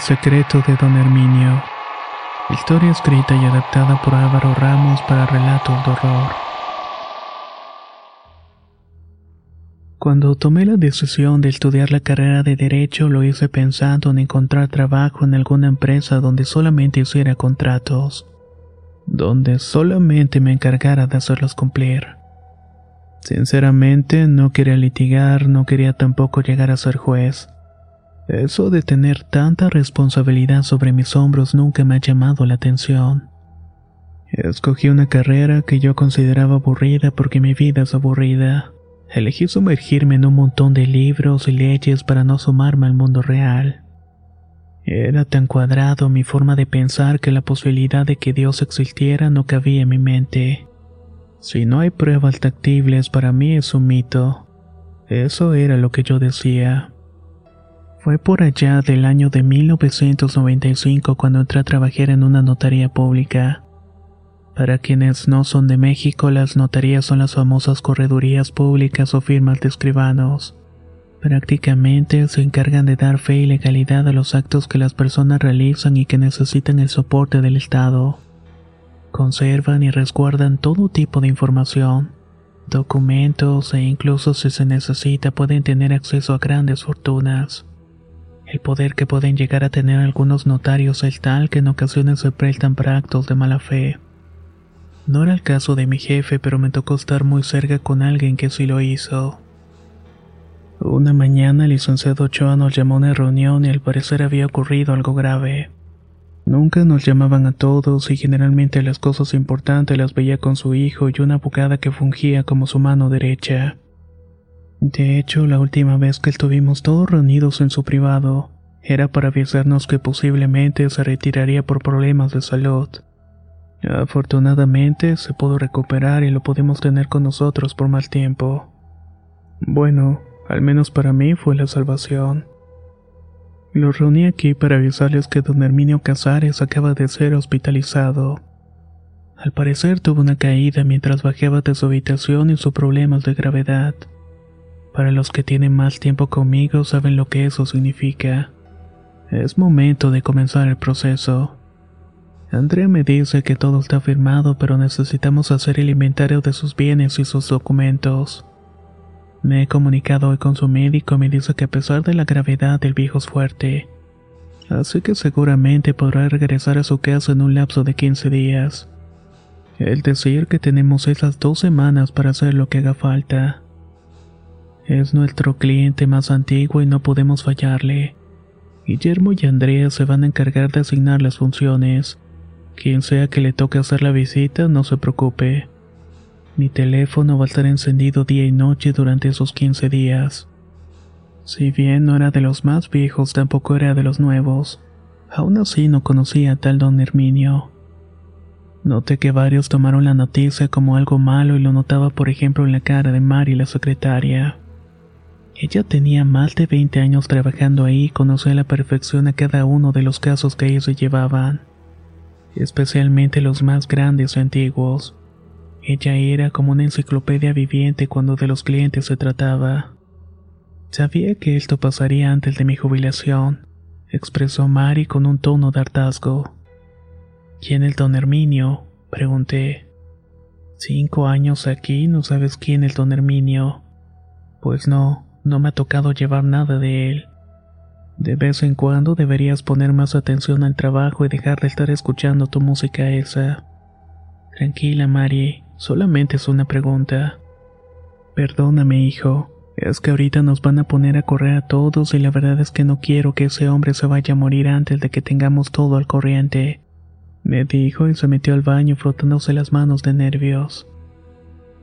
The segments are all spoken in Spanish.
Secreto de Don Herminio. Historia escrita y adaptada por Álvaro Ramos para relatos de horror. Cuando tomé la decisión de estudiar la carrera de Derecho lo hice pensando en encontrar trabajo en alguna empresa donde solamente hiciera contratos, donde solamente me encargara de hacerlos cumplir. Sinceramente no quería litigar, no quería tampoco llegar a ser juez. Eso de tener tanta responsabilidad sobre mis hombros nunca me ha llamado la atención. Escogí una carrera que yo consideraba aburrida porque mi vida es aburrida. Elegí sumergirme en un montón de libros y leyes para no sumarme al mundo real. Era tan cuadrado mi forma de pensar que la posibilidad de que Dios existiera no cabía en mi mente. Si no hay pruebas tactibles para mí es un mito. Eso era lo que yo decía. Fue por allá del año de 1995 cuando entré a trabajar en una notaría pública. Para quienes no son de México, las notarías son las famosas corredurías públicas o firmas de escribanos. Prácticamente se encargan de dar fe y legalidad a los actos que las personas realizan y que necesitan el soporte del Estado. Conservan y resguardan todo tipo de información, documentos e incluso si se necesita pueden tener acceso a grandes fortunas. El poder que pueden llegar a tener algunos notarios es tal que en ocasiones se prestan para actos de mala fe. No era el caso de mi jefe, pero me tocó estar muy cerca con alguien que sí lo hizo. Una mañana el licenciado Ochoa nos llamó a una reunión y al parecer había ocurrido algo grave. Nunca nos llamaban a todos y generalmente las cosas importantes las veía con su hijo y una abogada que fungía como su mano derecha. De hecho, la última vez que estuvimos todos reunidos en su privado, era para avisarnos que posiblemente se retiraría por problemas de salud. Afortunadamente se pudo recuperar y lo pudimos tener con nosotros por más tiempo. Bueno, al menos para mí fue la salvación. Los reuní aquí para avisarles que don Herminio Casares acaba de ser hospitalizado. Al parecer tuvo una caída mientras bajaba de su habitación y sus problemas de gravedad. Para los que tienen más tiempo conmigo saben lo que eso significa. Es momento de comenzar el proceso. Andrea me dice que todo está firmado, pero necesitamos hacer el inventario de sus bienes y sus documentos. Me he comunicado hoy con su médico y me dice que a pesar de la gravedad del viejo es fuerte. Así que seguramente podrá regresar a su casa en un lapso de 15 días. El decir que tenemos esas dos semanas para hacer lo que haga falta. Es nuestro cliente más antiguo y no podemos fallarle. Guillermo y Andrea se van a encargar de asignar las funciones. Quien sea que le toque hacer la visita, no se preocupe. Mi teléfono va a estar encendido día y noche durante esos 15 días. Si bien no era de los más viejos, tampoco era de los nuevos. Aún así no conocía a tal don Herminio. Noté que varios tomaron la noticia como algo malo y lo notaba por ejemplo en la cara de Mari la secretaria. Ella tenía más de 20 años trabajando ahí y conocía a la perfección a cada uno de los casos que ellos llevaban, especialmente los más grandes y antiguos. Ella era como una enciclopedia viviente cuando de los clientes se trataba. Sabía que esto pasaría antes de mi jubilación, expresó Mari con un tono de hartazgo. ¿Quién es don Herminio? pregunté. Cinco años aquí, no sabes quién es don Herminio. Pues no, no me ha tocado llevar nada de él. De vez en cuando deberías poner más atención al trabajo y dejar de estar escuchando tu música esa. Tranquila, Mari, solamente es una pregunta. Perdóname, hijo, es que ahorita nos van a poner a correr a todos y la verdad es que no quiero que ese hombre se vaya a morir antes de que tengamos todo al corriente. Me dijo y se metió al baño frotándose las manos de nervios.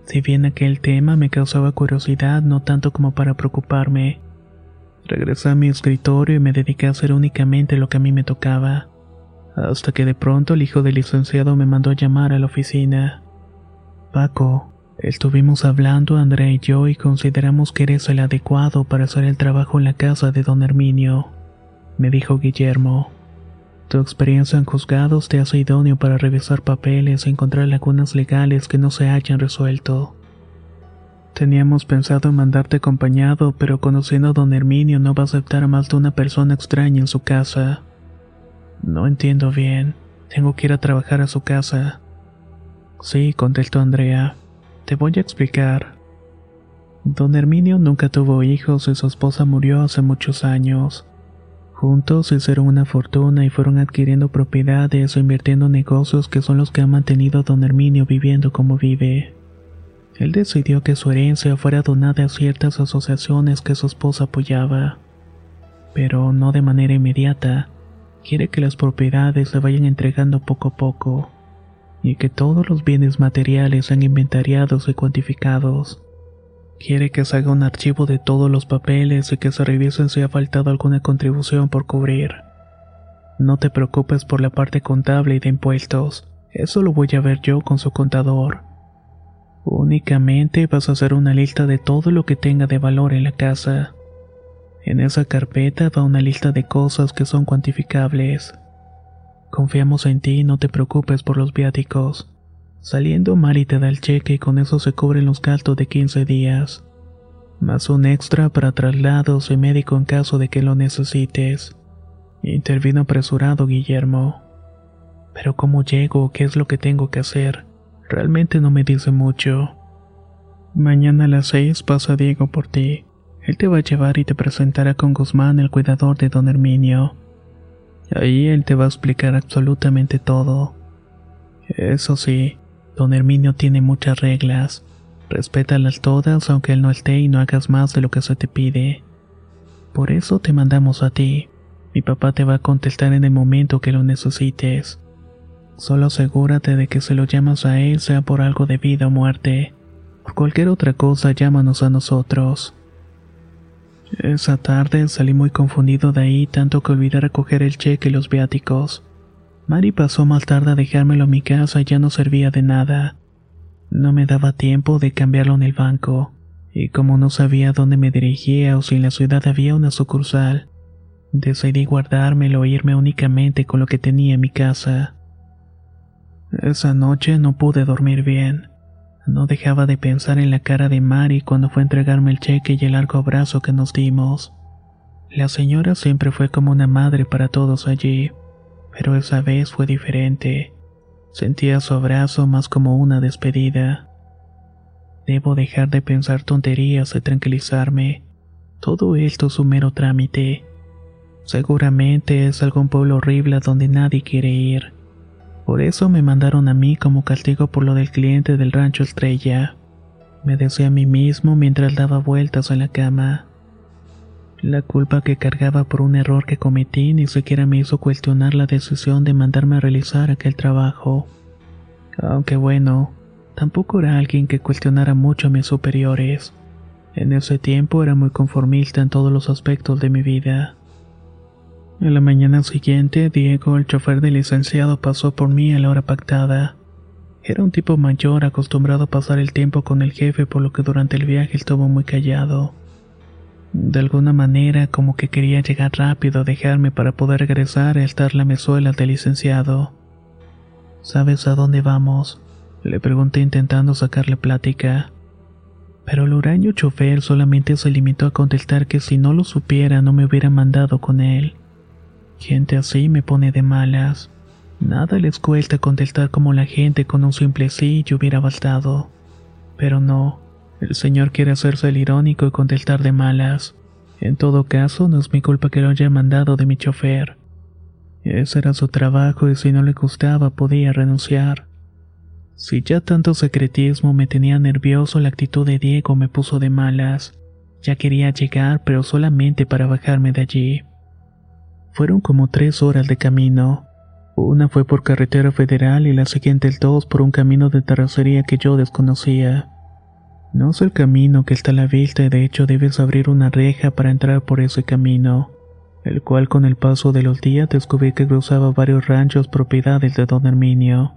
Si bien aquel tema me causaba curiosidad no tanto como para preocuparme, regresé a mi escritorio y me dediqué a hacer únicamente lo que a mí me tocaba, hasta que de pronto el hijo del licenciado me mandó a llamar a la oficina. Paco, estuvimos hablando Andrea y yo y consideramos que eres el adecuado para hacer el trabajo en la casa de don Herminio, me dijo Guillermo. Tu experiencia en juzgados te hace idóneo para revisar papeles y encontrar lagunas legales que no se hayan resuelto. Teníamos pensado en mandarte acompañado, pero conociendo a don Herminio no va a aceptar a más de una persona extraña en su casa. No entiendo bien. Tengo que ir a trabajar a su casa. Sí, contestó Andrea. Te voy a explicar. Don Herminio nunca tuvo hijos y su esposa murió hace muchos años. Juntos hicieron una fortuna y fueron adquiriendo propiedades o invirtiendo en negocios que son los que han mantenido don Herminio viviendo como vive. Él decidió que su herencia fuera donada a ciertas asociaciones que su esposa apoyaba, pero no de manera inmediata. Quiere que las propiedades se vayan entregando poco a poco y que todos los bienes materiales sean inventariados y cuantificados. Quiere que se haga un archivo de todos los papeles y que se revisen si ha faltado alguna contribución por cubrir. No te preocupes por la parte contable y de impuestos, eso lo voy a ver yo con su contador. Únicamente vas a hacer una lista de todo lo que tenga de valor en la casa. En esa carpeta va una lista de cosas que son cuantificables. Confiamos en ti y no te preocupes por los viáticos. Saliendo, Mari te da el cheque y con eso se cubren los gastos de 15 días. Más un extra para traslados y médico en caso de que lo necesites. Intervino apresurado Guillermo. Pero ¿cómo llego? ¿Qué es lo que tengo que hacer? Realmente no me dice mucho. Mañana a las seis pasa Diego por ti. Él te va a llevar y te presentará con Guzmán, el cuidador de don Herminio. Ahí él te va a explicar absolutamente todo. Eso sí, Don Herminio tiene muchas reglas. Respétalas todas aunque él no esté y no hagas más de lo que se te pide. Por eso te mandamos a ti. Mi papá te va a contestar en el momento que lo necesites. Solo asegúrate de que si lo llamas a él sea por algo de vida o muerte. Por cualquier otra cosa llámanos a nosotros. Esa tarde salí muy confundido de ahí tanto que olvidé recoger el cheque y los viáticos. Mari pasó más tarde a dejármelo a mi casa y ya no servía de nada. No me daba tiempo de cambiarlo en el banco, y como no sabía dónde me dirigía o si en la ciudad había una sucursal, decidí guardármelo e irme únicamente con lo que tenía en mi casa. Esa noche no pude dormir bien. No dejaba de pensar en la cara de Mari cuando fue a entregarme el cheque y el largo abrazo que nos dimos. La señora siempre fue como una madre para todos allí pero esa vez fue diferente. Sentía su abrazo más como una despedida. Debo dejar de pensar tonterías y tranquilizarme. Todo esto es un mero trámite. Seguramente es algún pueblo horrible donde nadie quiere ir. Por eso me mandaron a mí como castigo por lo del cliente del rancho Estrella. Me decía a mí mismo mientras daba vueltas en la cama. La culpa que cargaba por un error que cometí ni siquiera me hizo cuestionar la decisión de mandarme a realizar aquel trabajo. Aunque bueno, tampoco era alguien que cuestionara mucho a mis superiores. En ese tiempo era muy conformista en todos los aspectos de mi vida. En la mañana siguiente, Diego, el chofer del licenciado, pasó por mí a la hora pactada. Era un tipo mayor acostumbrado a pasar el tiempo con el jefe, por lo que durante el viaje estuvo muy callado. De alguna manera como que quería llegar rápido a dejarme para poder regresar a estar la mesuela del licenciado. ¿Sabes a dónde vamos? Le pregunté intentando sacarle plática. Pero el huraño chofer solamente se limitó a contestar que si no lo supiera no me hubiera mandado con él. Gente así me pone de malas. Nada les cuesta contestar como la gente con un simple sí y hubiera bastado. Pero no, El señor quiere hacerse el irónico y contestar de malas. En todo caso, no es mi culpa que lo haya mandado de mi chofer. Ese era su trabajo y si no le gustaba podía renunciar. Si ya tanto secretismo me tenía nervioso, la actitud de Diego me puso de malas. Ya quería llegar, pero solamente para bajarme de allí. Fueron como tres horas de camino. Una fue por carretera federal y la siguiente el dos por un camino de terracería que yo desconocía. No es el camino que está a la vista y de hecho debes abrir una reja para entrar por ese camino, el cual con el paso de los días descubrí que cruzaba varios ranchos propiedades de don Herminio.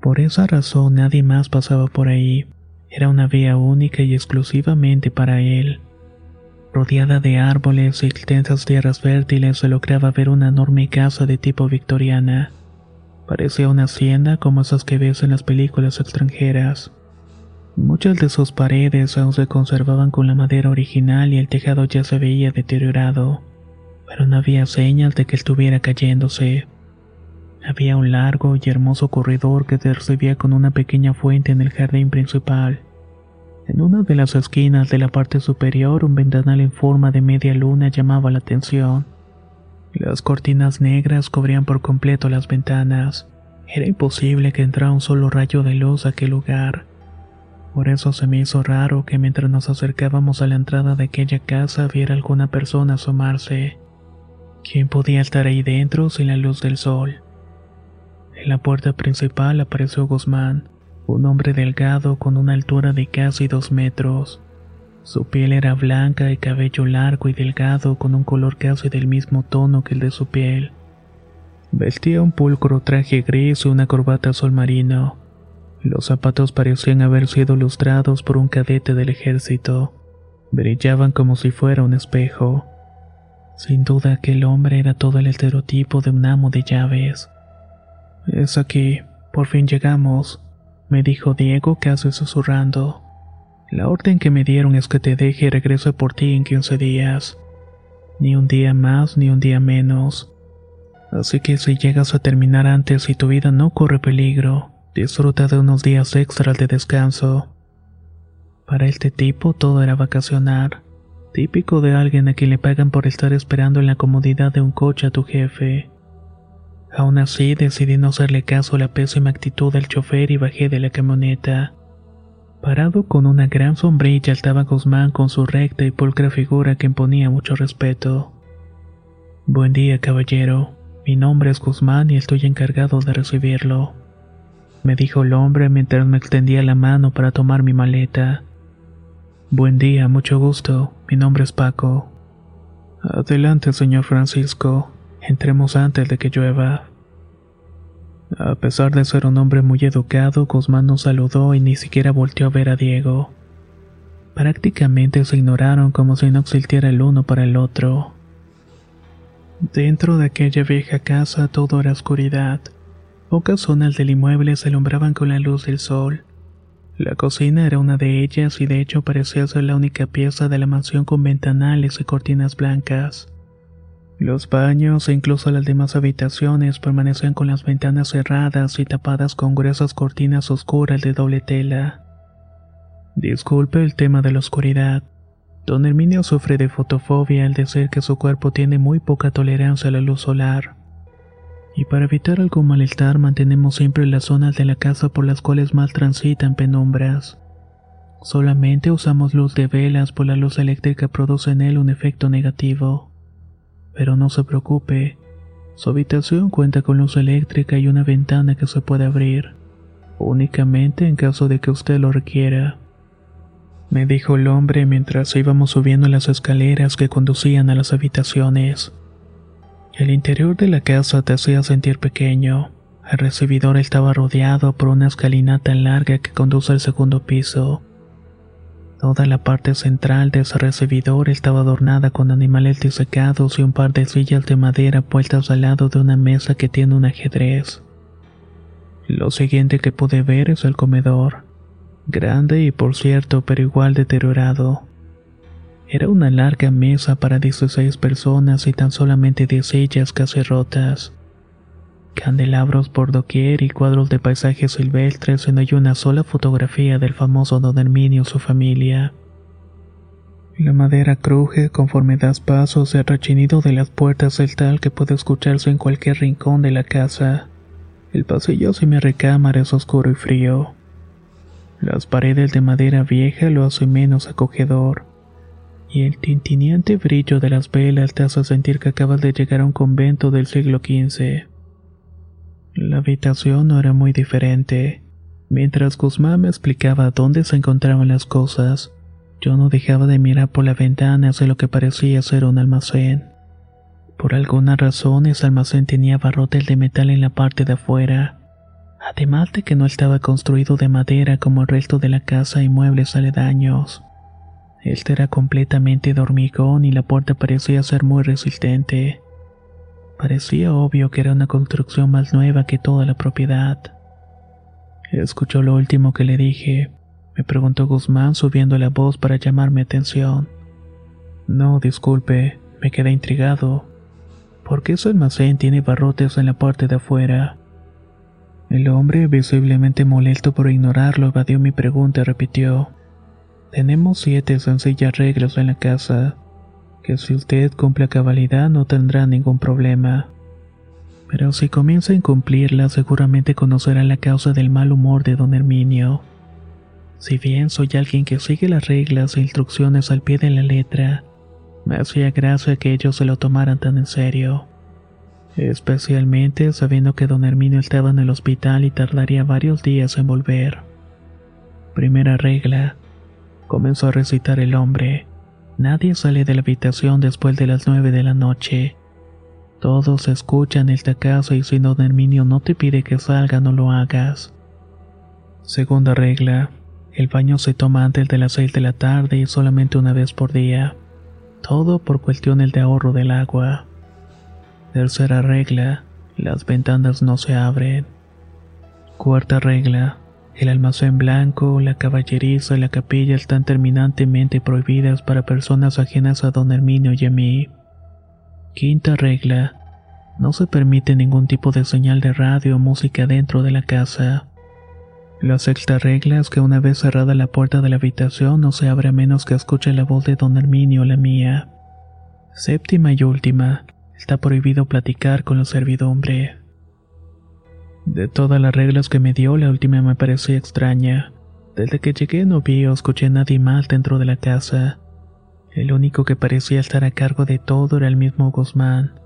Por esa razón nadie más pasaba por ahí. Era una vía única y exclusivamente para él. Rodeada de árboles y extensas tierras fértiles se lograba ver una enorme casa de tipo victoriana. Parecía una hacienda como esas que ves en las películas extranjeras. Muchas de sus paredes aún se conservaban con la madera original y el tejado ya se veía deteriorado, pero no había señal de que estuviera cayéndose. Había un largo y hermoso corredor que se recibía con una pequeña fuente en el jardín principal. En una de las esquinas de la parte superior un ventanal en forma de media luna llamaba la atención. Las cortinas negras cubrían por completo las ventanas. Era imposible que entrara un solo rayo de luz a aquel lugar. Por eso se me hizo raro que mientras nos acercábamos a la entrada de aquella casa viera alguna persona asomarse. ¿Quién podía estar ahí dentro sin la luz del sol? En la puerta principal apareció Guzmán, un hombre delgado con una altura de casi dos metros. Su piel era blanca y cabello largo y delgado con un color casi del mismo tono que el de su piel. Vestía un pulcro traje gris y una corbata azul marino. Los zapatos parecían haber sido lustrados por un cadete del ejército. Brillaban como si fuera un espejo. Sin duda aquel hombre era todo el estereotipo de un amo de llaves. Es aquí, por fin llegamos, me dijo Diego casi susurrando. La orden que me dieron es que te deje y regrese por ti en 15 días. Ni un día más ni un día menos. Así que si llegas a terminar antes y tu vida no corre peligro, Disfruta de unos días extras de descanso. Para este tipo todo era vacacionar, típico de alguien a quien le pagan por estar esperando en la comodidad de un coche a tu jefe. Aún así decidí no hacerle caso a la pésima actitud del chofer y bajé de la camioneta. Parado con una gran sombrilla estaba Guzmán con su recta y pulcra figura que imponía mucho respeto. Buen día, caballero. Mi nombre es Guzmán y estoy encargado de recibirlo me dijo el hombre mientras me extendía la mano para tomar mi maleta. Buen día, mucho gusto. Mi nombre es Paco. Adelante, señor Francisco. Entremos antes de que llueva. A pesar de ser un hombre muy educado, Guzmán nos saludó y ni siquiera volteó a ver a Diego. Prácticamente se ignoraron como si no existiera el uno para el otro. Dentro de aquella vieja casa todo era oscuridad. Pocas zonas del inmueble se alumbraban con la luz del sol. La cocina era una de ellas y de hecho parecía ser la única pieza de la mansión con ventanales y cortinas blancas. Los baños e incluso las demás habitaciones permanecían con las ventanas cerradas y tapadas con gruesas cortinas oscuras de doble tela. Disculpe el tema de la oscuridad. Don Herminio sufre de fotofobia al decir que su cuerpo tiene muy poca tolerancia a la luz solar y para evitar algún malestar mantenemos siempre las zonas de la casa por las cuales más transitan penumbras. Solamente usamos luz de velas pues la luz eléctrica produce en él un efecto negativo. Pero no se preocupe, su habitación cuenta con luz eléctrica y una ventana que se puede abrir, únicamente en caso de que usted lo requiera. Me dijo el hombre mientras íbamos subiendo las escaleras que conducían a las habitaciones. El interior de la casa te hacía sentir pequeño. El recibidor estaba rodeado por una escalinata larga que conduce al segundo piso. Toda la parte central de ese recibidor estaba adornada con animales disecados y un par de sillas de madera puestas al lado de una mesa que tiene un ajedrez. Lo siguiente que pude ver es el comedor, grande y por cierto, pero igual deteriorado. Era una larga mesa para 16 personas y tan solamente 10 sillas casi rotas. Candelabros por doquier y cuadros de paisajes silvestres y no hay una sola fotografía del famoso don Herminio y su familia. La madera cruje conforme das pasos y el rechinido de las puertas es tal que puede escucharse en cualquier rincón de la casa. El pasillo hacia mi recámara es oscuro y frío. Las paredes de madera vieja lo hacen menos acogedor, y el tintineante brillo de las velas te hace sentir que acabas de llegar a un convento del siglo XV. La habitación no era muy diferente. Mientras Guzmán me explicaba dónde se encontraban las cosas, yo no dejaba de mirar por la ventana hacia lo que parecía ser un almacén. Por alguna razón ese almacén tenía barrotes de metal en la parte de afuera, además de que no estaba construido de madera como el resto de la casa y muebles aledaños. Este era completamente de hormigón y la puerta parecía ser muy resistente. Parecía obvio que era una construcción más nueva que toda la propiedad. Escuchó lo último que le dije, me preguntó Guzmán subiendo la voz para llamar mi atención. No, disculpe, me quedé intrigado. ¿Por qué su almacén tiene barrotes en la parte de afuera? El hombre, visiblemente molesto por ignorarlo, evadió mi pregunta y repitió. Tenemos siete sencillas reglas en la casa, que si usted cumple a cabalidad no tendrá ningún problema. Pero si comienza a incumplirlas seguramente conocerá la causa del mal humor de don Herminio. Si bien soy alguien que sigue las reglas e instrucciones al pie de la letra, me hacía gracia que ellos se lo tomaran tan en serio. Especialmente sabiendo que don Herminio estaba en el hospital y tardaría varios días en volver. Primera regla. Comenzó a recitar el hombre. Nadie sale de la habitación después de las nueve de la noche. Todos escuchan esta casa y si don Herminio no te pide que salga no lo hagas. Segunda regla. El baño se toma antes de las 6 de la tarde y solamente una vez por día. Todo por cuestiones de ahorro del agua. Tercera regla. Las ventanas no se abren. Cuarta regla. El almacén blanco, la caballeriza y la capilla están terminantemente prohibidas para personas ajenas a don Herminio y a mí. Quinta regla. No se permite ningún tipo de señal de radio o música dentro de la casa. La sexta regla es que una vez cerrada la puerta de la habitación no se abre a menos que escuche la voz de don Herminio o la mía. Séptima y última, está prohibido platicar con la servidumbre. De todas las reglas que me dio, la última me parecía extraña. Desde que llegué no vi o escuché a nadie más dentro de la casa. El único que parecía estar a cargo de todo era el mismo Guzmán.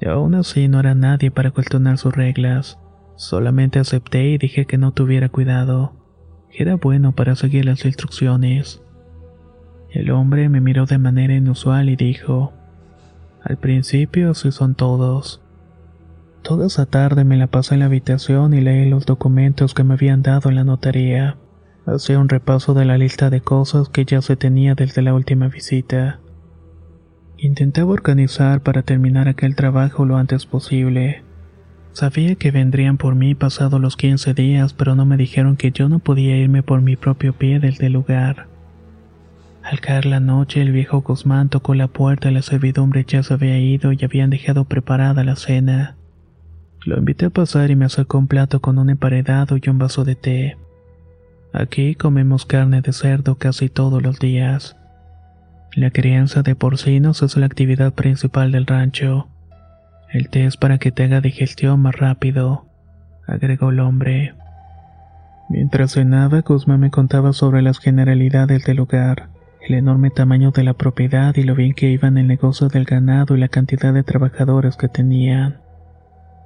Y aún así no era nadie para cuestionar sus reglas. Solamente acepté y dije que no tuviera cuidado, era bueno para seguir las instrucciones. El hombre me miró de manera inusual y dijo, al principio así son todos. Toda esa tarde me la pasé en la habitación y leí los documentos que me habían dado en la notaría. Hacía un repaso de la lista de cosas que ya se tenía desde la última visita. Intentaba organizar para terminar aquel trabajo lo antes posible. Sabía que vendrían por mí pasados los 15 días, pero no me dijeron que yo no podía irme por mi propio pie desde el lugar. Al caer la noche, el viejo Guzmán tocó la puerta y la servidumbre ya se había ido y habían dejado preparada la cena. Lo invité a pasar y me acercó un plato con un emparedado y un vaso de té. Aquí comemos carne de cerdo casi todos los días. La crianza de porcinos es la actividad principal del rancho. El té es para que te haga digestión más rápido, agregó el hombre. Mientras cenaba, Guzmán me contaba sobre las generalidades del lugar, el enorme tamaño de la propiedad y lo bien que iban el negocio del ganado y la cantidad de trabajadores que tenían.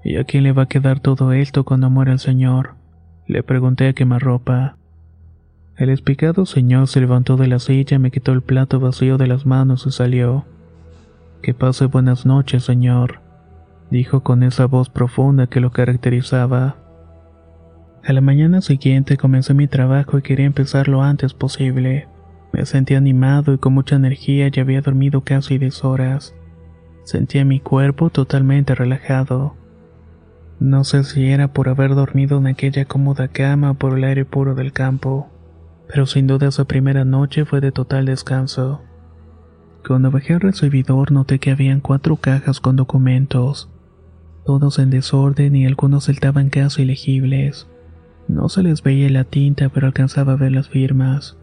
¿Y a quién le va a quedar todo esto cuando muera el señor? Le pregunté a quemarropa. El espicado señor se levantó de la silla, me quitó el plato vacío de las manos y salió. Que pase buenas noches, señor dijo con esa voz profunda que lo caracterizaba. A la mañana siguiente comencé mi trabajo y quería empezar lo antes posible. Me sentía animado y con mucha energía y había dormido casi 10 horas. Sentía mi cuerpo totalmente relajado. No sé si era por haber dormido en aquella cómoda cama por el aire puro del campo, pero sin duda esa primera noche fue de total descanso. Cuando bajé al recibidor noté que habían cuatro cajas con documentos. todos en desorden y algunos estaban casi ilegibles. No se les veía la tinta, pero alcanzaba a ver las firmas.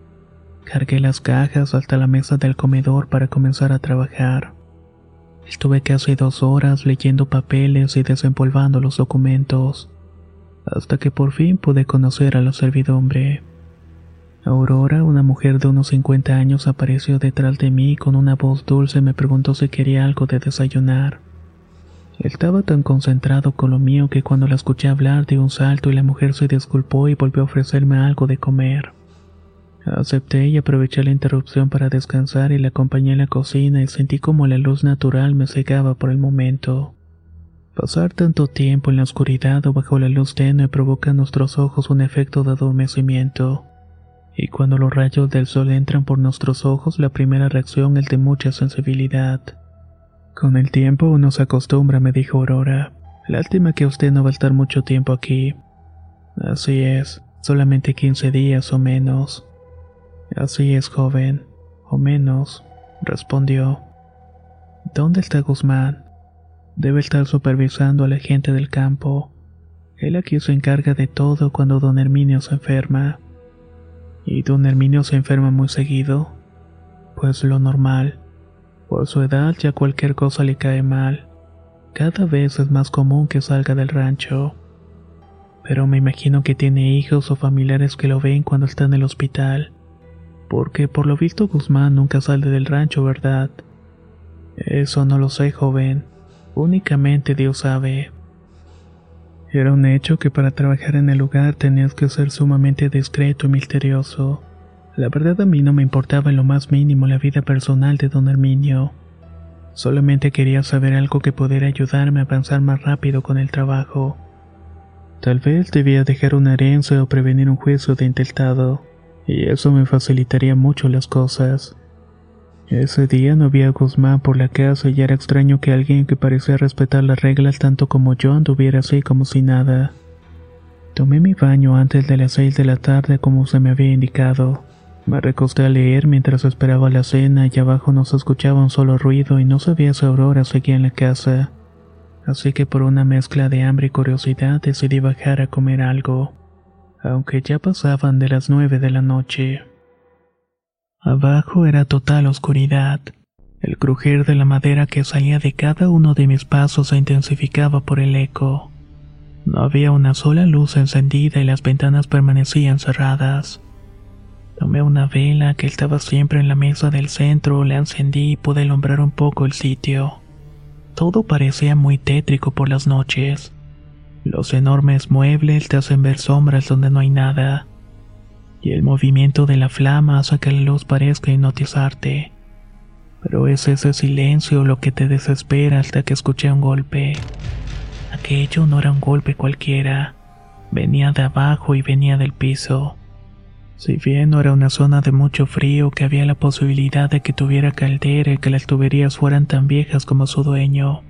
Cargué las cajas hasta la mesa del comedor para comenzar a trabajar. Estuve casi dos horas leyendo papeles y desempolvando los documentos, hasta que por fin pude conocer a la servidumbre. Aurora, una mujer de unos 50 años, apareció detrás de mí con una voz dulce y me preguntó si quería algo de desayunar. Estaba tan concentrado con lo mío que cuando la escuché hablar de un salto y la mujer se disculpó y volvió a ofrecerme algo de comer. Acepté y aproveché la interrupción para descansar y la acompañé a la cocina y sentí como la luz natural me cegaba por el momento. Pasar tanto tiempo en la oscuridad o bajo la luz tenue provoca en nuestros ojos un efecto de adormecimiento. Y cuando los rayos del sol entran por nuestros ojos, la primera reacción es de mucha sensibilidad. Con el tiempo uno se acostumbra, me dijo Aurora. Lástima que usted no va a estar mucho tiempo aquí. Así es, solamente 15 días o menos. Así es, joven, o menos, respondió. ¿Dónde está Guzmán? Debe estar supervisando a la gente del campo. Él aquí se encarga de todo cuando don Herminio se enferma. ¿Y don Herminio se enferma muy seguido? Pues lo normal. Por su edad ya cualquier cosa le cae mal. Cada vez es más común que salga del rancho. Pero me imagino que tiene hijos o familiares que lo ven cuando está en el hospital. Porque por lo visto Guzmán nunca sale del rancho, ¿verdad? Eso no lo sé, joven. Únicamente Dios sabe. Era un hecho que para trabajar en el lugar tenías que ser sumamente discreto y misterioso. La verdad a mí no me importaba en lo más mínimo la vida personal de don Herminio. Solamente quería saber algo que pudiera ayudarme a avanzar más rápido con el trabajo. Tal vez debía dejar una herencia o prevenir un juicio de intestado y eso me facilitaría mucho las cosas. Ese día no había Guzmán por la casa y era extraño que alguien que parecía respetar las reglas tanto como yo anduviera así como si nada. Tomé mi baño antes de las seis de la tarde como se me había indicado. Me recosté a leer mientras esperaba la cena y abajo no se escuchaba un solo ruido y no sabía si Aurora seguía en la casa. Así que por una mezcla de hambre y curiosidad decidí bajar a comer algo aunque ya pasaban de las nueve de la noche. Abajo era total oscuridad. El crujir de la madera que salía de cada uno de mis pasos se intensificaba por el eco. No había una sola luz encendida y las ventanas permanecían cerradas. Tomé una vela que estaba siempre en la mesa del centro, la encendí y pude alumbrar un poco el sitio. Todo parecía muy tétrico por las noches. Los enormes muebles te hacen ver sombras donde no hay nada. Y el movimiento de la flama hace que la luz parezca hipnotizarte. Pero es ese silencio lo que te desespera hasta que escuché un golpe. Aquello no era un golpe cualquiera. Venía de abajo y venía del piso. Si bien no era una zona de mucho frío, que había la posibilidad de que tuviera caldera y que las tuberías fueran tan viejas como su dueño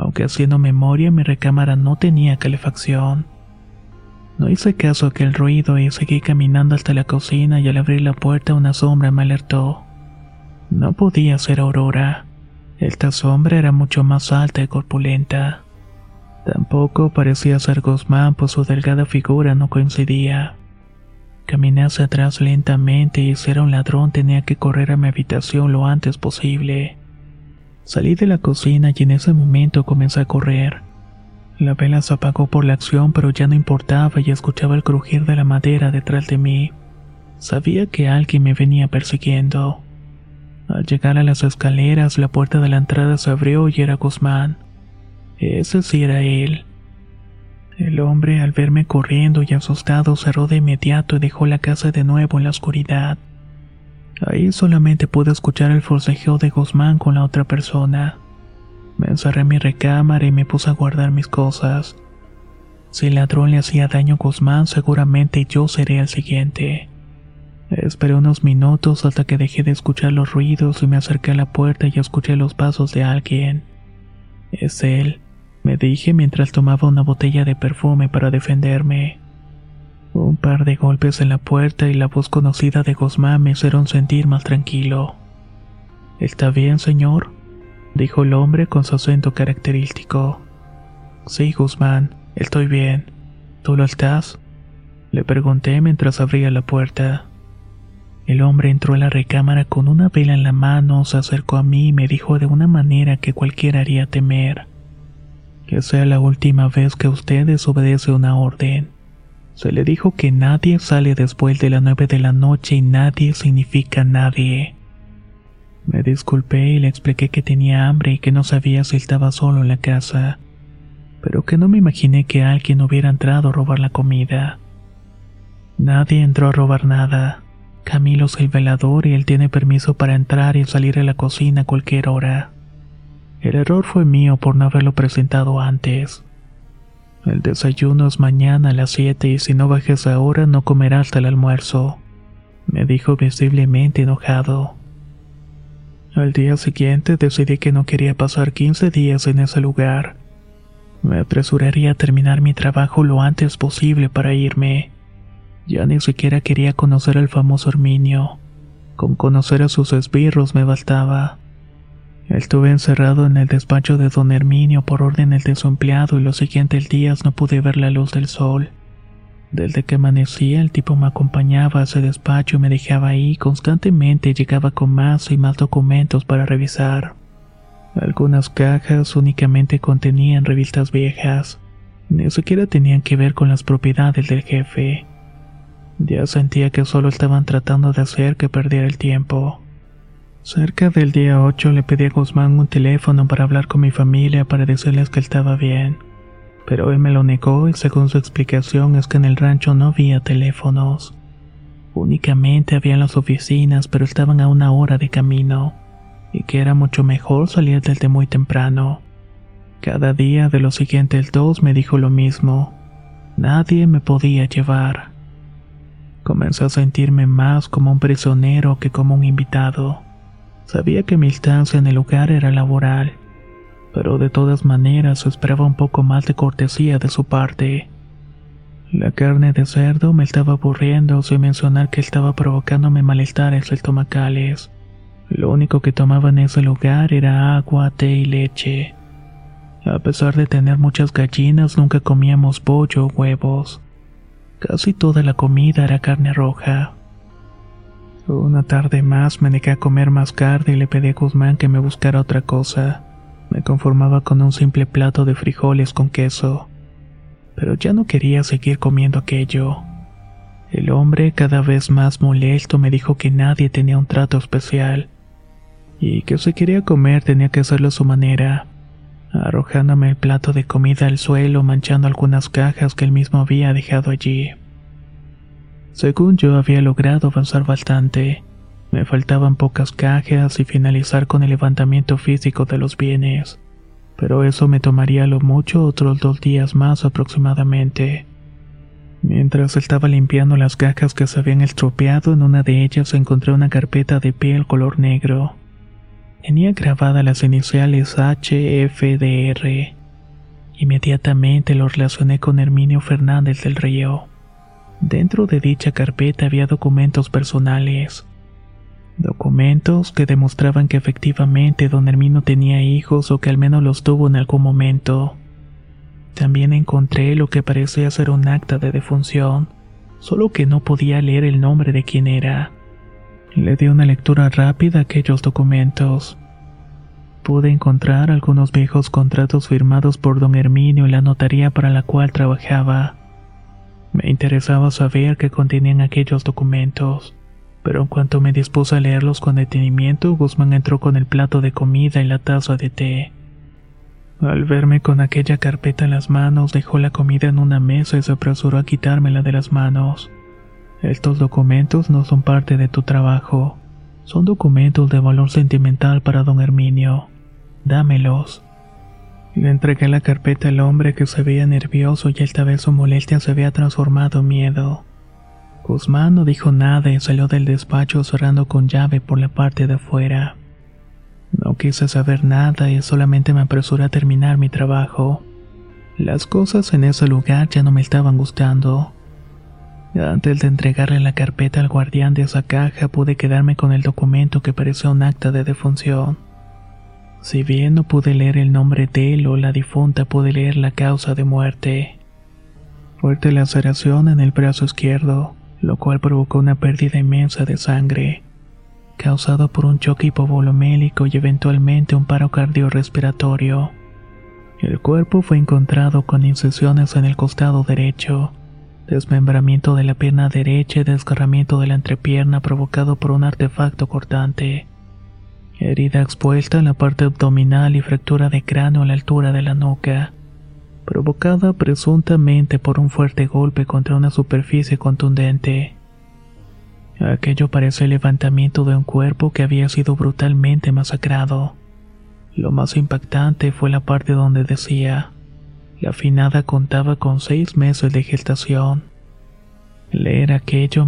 aunque haciendo memoria mi recámara no tenía calefacción. No hice caso a aquel ruido y seguí caminando hasta la cocina y al abrir la puerta una sombra me alertó. No podía ser Aurora. Esta sombra era mucho más alta y corpulenta. Tampoco parecía ser Guzmán, pues su delgada figura no coincidía. Caminé hacia atrás lentamente y si era un ladrón tenía que correr a mi habitación lo antes posible. Salí de la cocina y en ese momento comencé a correr. La vela se apagó por la acción, pero ya no importaba y escuchaba el crujir de la madera detrás de mí. Sabía que alguien me venía persiguiendo. Al llegar a las escaleras, la puerta de la entrada se abrió y era Guzmán. Ese sí era él. El hombre, al verme corriendo y asustado, cerró de inmediato y dejó la casa de nuevo en la oscuridad. Ahí solamente pude escuchar el forcejeo de Guzmán con la otra persona. Me encerré en mi recámara y me puse a guardar mis cosas. Si el ladrón le hacía daño a Guzmán, seguramente yo seré el siguiente. Esperé unos minutos hasta que dejé de escuchar los ruidos y me acerqué a la puerta y escuché los pasos de alguien. Es él, me dije mientras tomaba una botella de perfume para defenderme. Un par de golpes en la puerta y la voz conocida de Guzmán me hicieron sentir más tranquilo. ¿Está bien, señor? dijo el hombre con su acento característico. Sí, Guzmán, estoy bien. ¿Tú lo estás? Le pregunté mientras abría la puerta. El hombre entró a la recámara con una vela en la mano, se acercó a mí y me dijo de una manera que cualquiera haría temer. Que sea la última vez que usted desobedece una orden. Se le dijo que nadie sale después de las nueve de la noche y nadie significa nadie. Me disculpé y le expliqué que tenía hambre y que no sabía si estaba solo en la casa, pero que no me imaginé que alguien hubiera entrado a robar la comida. Nadie entró a robar nada. Camilo es el velador y él tiene permiso para entrar y salir a la cocina a cualquier hora. El error fue mío por no haberlo presentado antes. El desayuno es mañana a las 7 y si no bajes ahora no comerás el almuerzo, me dijo visiblemente enojado. Al día siguiente decidí que no quería pasar 15 días en ese lugar. Me apresuraría a terminar mi trabajo lo antes posible para irme. Ya ni siquiera quería conocer al famoso Herminio. Con conocer a sus esbirros me bastaba. Estuve encerrado en el despacho de don Herminio por órdenes de su empleado y los siguientes días no pude ver la luz del sol. Desde que amanecía el tipo me acompañaba a ese despacho y me dejaba ahí constantemente llegaba con más y más documentos para revisar. Algunas cajas únicamente contenían revistas viejas, ni siquiera tenían que ver con las propiedades del jefe. Ya sentía que solo estaban tratando de hacer que perdiera el tiempo. Cerca del día 8 le pedí a Guzmán un teléfono para hablar con mi familia para decirles que estaba bien. Pero él me lo negó y según su explicación es que en el rancho no había teléfonos. Únicamente había las oficinas, pero estaban a una hora de camino, y que era mucho mejor salir desde muy temprano. Cada día de los siguientes dos me dijo lo mismo. Nadie me podía llevar. Comencé a sentirme más como un prisionero que como un invitado. Sabía que mi instancia en el lugar era laboral, pero de todas maneras esperaba un poco más de cortesía de su parte. La carne de cerdo me estaba aburriendo sin mencionar que estaba provocándome malestares estomacales. Lo único que tomaba en ese lugar era agua, té y leche. A pesar de tener muchas gallinas, nunca comíamos pollo o huevos. Casi toda la comida era carne roja. Una tarde más me negué a comer más carne y le pedí a Guzmán que me buscara otra cosa. Me conformaba con un simple plato de frijoles con queso. Pero ya no quería seguir comiendo aquello. El hombre, cada vez más molesto, me dijo que nadie tenía un trato especial y que si quería comer tenía que hacerlo a su manera arrojándome el plato de comida al suelo, manchando algunas cajas que él mismo había dejado allí. Según yo había logrado avanzar bastante, me faltaban pocas cajas y finalizar con el levantamiento físico de los bienes, pero eso me tomaría lo mucho otros dos días más aproximadamente. Mientras estaba limpiando las cajas que se habían estropeado, en una de ellas encontré una carpeta de piel color negro. Tenía grabadas las iniciales HFDR. Inmediatamente lo relacioné con Herminio Fernández del Río. Dentro de dicha carpeta había documentos personales. Documentos que demostraban que efectivamente don Herminio tenía hijos o que al menos los tuvo en algún momento. También encontré lo que parecía ser un acta de defunción, solo que no podía leer el nombre de quien era. Le di una lectura rápida a aquellos documentos. Pude encontrar algunos viejos contratos firmados por don Herminio en la notaría para la cual trabajaba. Me interesaba saber qué contenían aquellos documentos, pero en cuanto me dispuse a leerlos con detenimiento, Guzmán entró con el plato de comida y la taza de té. Al verme con aquella carpeta en las manos, dejó la comida en una mesa y se apresuró a quitármela de las manos. Estos documentos no son parte de tu trabajo. Son documentos de valor sentimental para don Herminio. Dámelos. Le entregué la carpeta al hombre que se veía nervioso y esta vez su molestia se había transformado en miedo. Guzmán no dijo nada y salió del despacho cerrando con llave por la parte de afuera. No quise saber nada y solamente me apresuré a terminar mi trabajo. Las cosas en ese lugar ya no me estaban gustando. Antes de entregarle la carpeta al guardián de esa caja pude quedarme con el documento que parecía un acta de defunción. Si bien no pude leer el nombre de él o la difunta, pude leer la causa de muerte. Fuerte laceración en el brazo izquierdo, lo cual provocó una pérdida inmensa de sangre, causado por un choque hipovolumélico y eventualmente un paro cardiorrespiratorio. El cuerpo fue encontrado con incisiones en el costado derecho, desmembramiento de la pierna derecha y desgarramiento de la entrepierna provocado por un artefacto cortante. Herida expuesta en la parte abdominal y fractura de cráneo a la altura de la nuca, provocada presuntamente por un fuerte golpe contra una superficie contundente. Aquello parece el levantamiento de un cuerpo que había sido brutalmente masacrado. Lo más impactante fue la parte donde decía la finada contaba con seis meses de gestación. Leer aquello.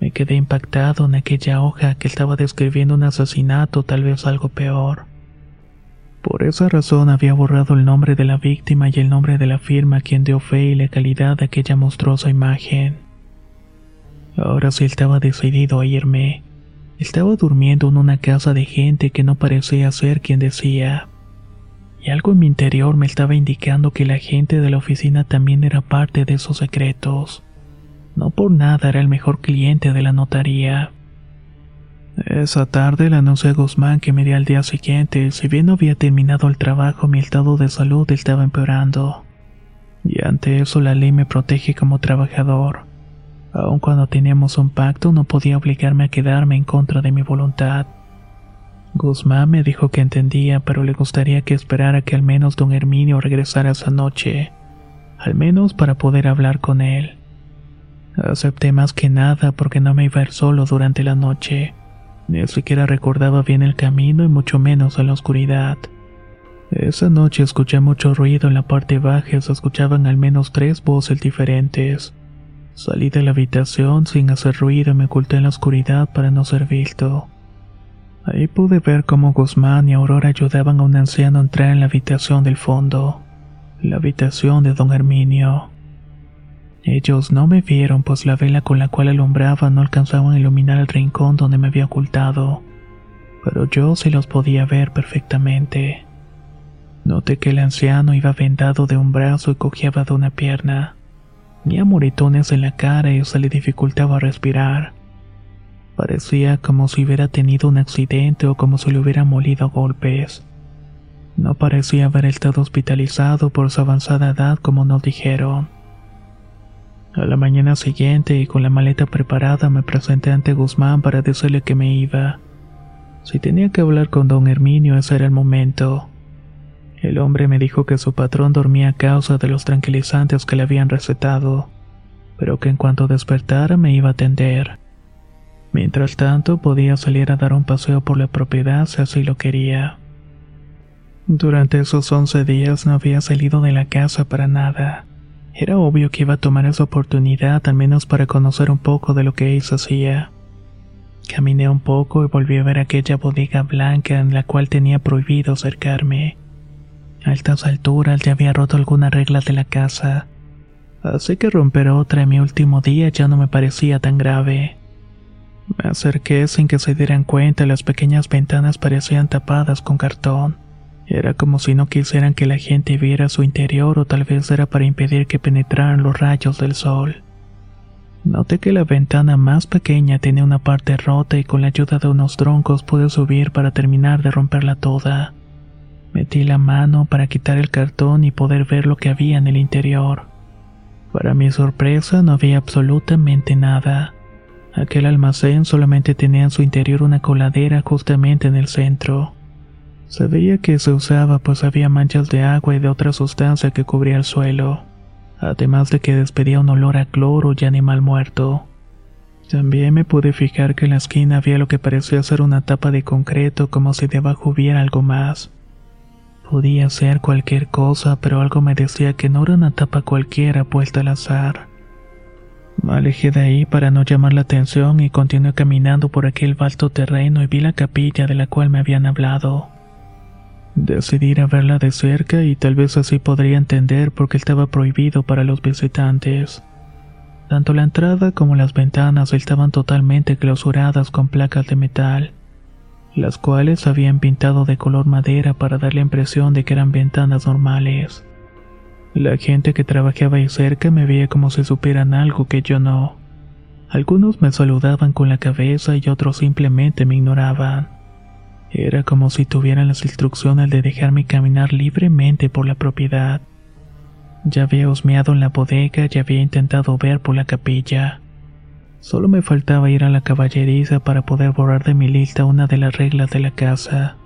Me quedé impactado en aquella hoja que estaba describiendo un asesinato, tal vez algo peor. Por esa razón había borrado el nombre de la víctima y el nombre de la firma quien dio fe y legalidad a aquella monstruosa imagen. Ahora sí estaba decidido a irme. Estaba durmiendo en una casa de gente que no parecía ser quien decía y algo en mi interior me estaba indicando que la gente de la oficina también era parte de esos secretos. No por nada era el mejor cliente de la notaría. Esa tarde le anuncié a Guzmán que me iría al día siguiente, si bien no había terminado el trabajo, mi estado de salud estaba empeorando. Y ante eso la ley me protege como trabajador. Aun cuando teníamos un pacto, no podía obligarme a quedarme en contra de mi voluntad. Guzmán me dijo que entendía, pero le gustaría que esperara que al menos don Herminio regresara esa noche, al menos para poder hablar con él. Acepté más que nada porque no me iba a ir solo durante la noche. Ni siquiera recordaba bien el camino y mucho menos en la oscuridad. Esa noche escuché mucho ruido en la parte baja y se escuchaban al menos tres voces diferentes. Salí de la habitación sin hacer ruido y me oculté en la oscuridad para no ser visto. Ahí pude ver cómo Guzmán y Aurora ayudaban a un anciano a entrar en la habitación del fondo, la habitación de don Herminio. Ellos no me vieron pues la vela con la cual alumbraba no alcanzaba a iluminar el rincón donde me había ocultado, pero yo sí los podía ver perfectamente. Noté que el anciano iba vendado de un brazo y cojeaba de una pierna. Tenía moretones en la cara y se le dificultaba respirar. Parecía como si hubiera tenido un accidente o como si le hubiera molido a golpes. No parecía haber estado hospitalizado por su avanzada edad como nos dijeron. A la mañana siguiente y con la maleta preparada me presenté ante Guzmán para decirle que me iba. Si tenía que hablar con don Herminio ese era el momento. El hombre me dijo que su patrón dormía a causa de los tranquilizantes que le habían recetado, pero que en cuanto despertara me iba a atender. Mientras tanto, podía salir a dar un paseo por la propiedad si así lo quería. Durante esos once días no había salido de la casa para nada. Era obvio que iba a tomar esa oportunidad al menos para conocer un poco de lo que Ace hacía. Caminé un poco y volví a ver aquella bodega blanca en la cual tenía prohibido acercarme. A estas alturas ya había roto alguna regla de la casa, así que romper otra en mi último día ya no me parecía tan grave. Me acerqué sin que se dieran cuenta, las pequeñas ventanas parecían tapadas con cartón. Era como si no quisieran que la gente viera su interior o tal vez era para impedir que penetraran los rayos del sol. Noté que la ventana más pequeña tenía una parte rota y con la ayuda de unos troncos pude subir para terminar de romperla toda. Metí la mano para quitar el cartón y poder ver lo que había en el interior. Para mi sorpresa no había absolutamente nada. Aquel almacén solamente tenía en su interior una coladera justamente en el centro. Se veía que se usaba pues había manchas de agua y de otra sustancia que cubría el suelo, además de que despedía un olor a cloro y animal muerto. También me pude fijar que en la esquina había lo que parecía ser una tapa de concreto como si debajo hubiera algo más. Podía ser cualquier cosa, pero algo me decía que no era una tapa cualquiera puesta al azar. Me alejé de ahí para no llamar la atención y continué caminando por aquel vasto terreno y vi la capilla de la cual me habían hablado. Decidí ir a verla de cerca y tal vez así podría entender por qué estaba prohibido para los visitantes. Tanto la entrada como las ventanas estaban totalmente clausuradas con placas de metal, las cuales habían pintado de color madera para dar la impresión de que eran ventanas normales. La gente que trabajaba ahí cerca me veía como si supieran algo que yo no. Algunos me saludaban con la cabeza y otros simplemente me ignoraban. Era como si tuvieran las instrucciones de dejarme caminar libremente por la propiedad. Ya había husmeado en la bodega y había intentado ver por la capilla. Solo me faltaba ir a la caballeriza para poder borrar de mi lista una de las reglas de la casa.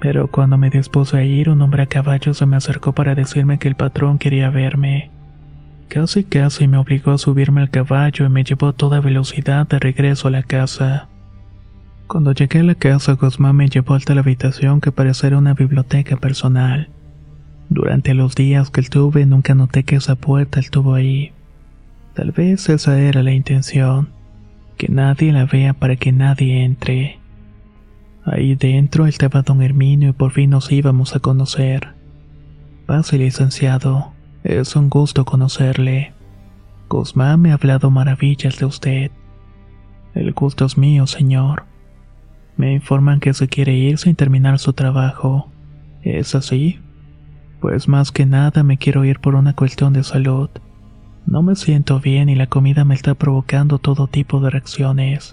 Pero cuando me dispuse a ir, un hombre a caballo se me acercó para decirme que el patrón quería verme. Casi casi me obligó a subirme al caballo y me llevó a toda velocidad de regreso a la casa. Cuando llegué a la casa, Guzmán me llevó hasta la habitación que parecía una biblioteca personal. Durante los días que estuve nunca noté que esa puerta estuvo ahí. Tal vez esa era la intención, que nadie la vea para que nadie entre. Ahí dentro estaba don Herminio y por fin nos íbamos a conocer. Pase, licenciado, es un gusto conocerle. Guzmán me ha hablado maravillas de usted. El gusto es mío, señor. Me informan que se quiere ir sin terminar su trabajo. ¿Es así? Pues más que nada me quiero ir por una cuestión de salud. No me siento bien y la comida me está provocando todo tipo de reacciones.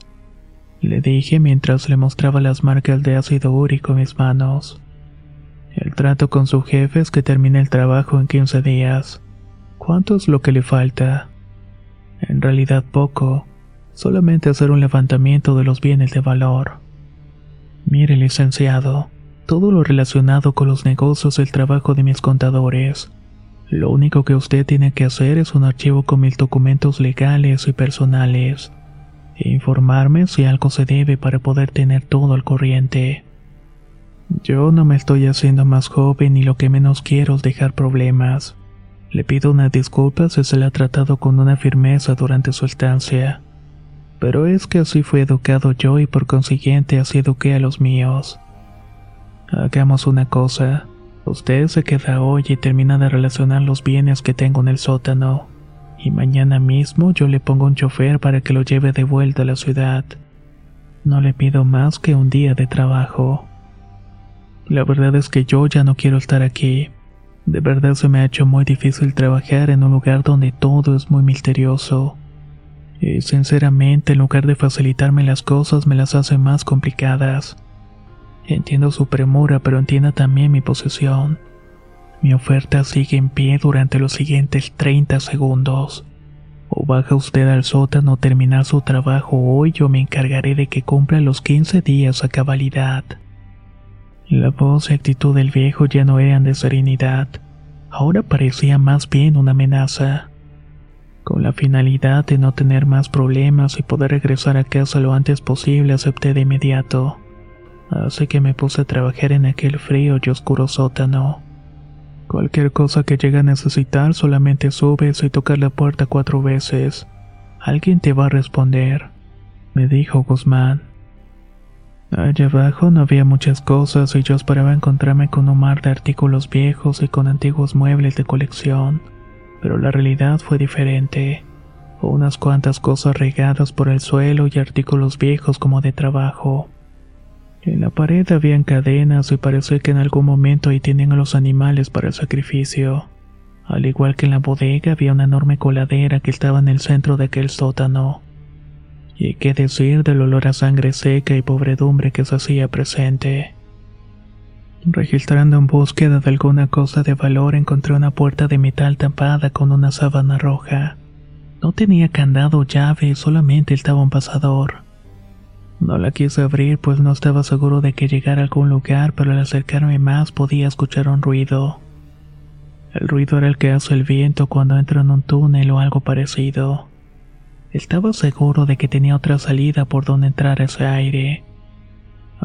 Le dije mientras le mostraba las marcas de ácido úrico en mis manos. El trato con su jefe es que termine el trabajo en 15 días. ¿Cuánto es lo que le falta? En realidad poco, solamente hacer un levantamiento de los bienes de valor. Mire, licenciado, todo lo relacionado con los negocios el trabajo de mis contadores. Lo único que usted tiene que hacer es un archivo con mis documentos legales y personales. E informarme si algo se debe para poder tener todo al corriente. Yo no me estoy haciendo más joven y lo que menos quiero es dejar problemas. Le pido una disculpa si se le ha tratado con una firmeza durante su estancia. Pero es que así fui educado yo y por consiguiente así eduqué a los míos. Hagamos una cosa. Usted se queda hoy y termina de relacionar los bienes que tengo en el sótano. Y mañana mismo yo le pongo un chofer para que lo lleve de vuelta a la ciudad. No le pido más que un día de trabajo. La verdad es que yo ya no quiero estar aquí. De verdad se me ha hecho muy difícil trabajar en un lugar donde todo es muy misterioso. Y sinceramente, en lugar de facilitarme las cosas, me las hace más complicadas. Entiendo su premura, pero entienda también mi posición. Mi oferta sigue en pie durante los siguientes 30 segundos. O baja usted al sótano terminar su trabajo hoy, yo me encargaré de que cumpla los 15 días a cabalidad. La voz y actitud del viejo ya no eran de serenidad, ahora parecía más bien una amenaza. Con la finalidad de no tener más problemas y poder regresar a casa lo antes posible, acepté de inmediato así que me puse a trabajar en aquel frío y oscuro sótano. Cualquier cosa que llegue a necesitar solamente subes y tocas la puerta cuatro veces. Alguien te va a responder, me dijo Guzmán. Allá abajo no había muchas cosas y yo esperaba encontrarme con un mar de artículos viejos y con antiguos muebles de colección, pero la realidad fue diferente. Unas cuantas cosas regadas por el suelo y artículos viejos como de trabajo. En la pared habían cadenas y parecía que en algún momento ahí tenían a los animales para el sacrificio. Al igual que en la bodega había una enorme coladera que estaba en el centro de aquel sótano. Y qué decir del olor a sangre seca y pobredumbre que se hacía presente. Registrando en búsqueda de alguna cosa de valor encontré una puerta de metal tapada con una sábana roja. No tenía candado o llave, solamente estaba un pasador. No la quise abrir pues no estaba seguro de que llegara a algún lugar, pero al acercarme más podía escuchar un ruido. El ruido era el que hace el viento cuando entra en un túnel o algo parecido. Estaba seguro de que tenía otra salida por donde entrar ese aire.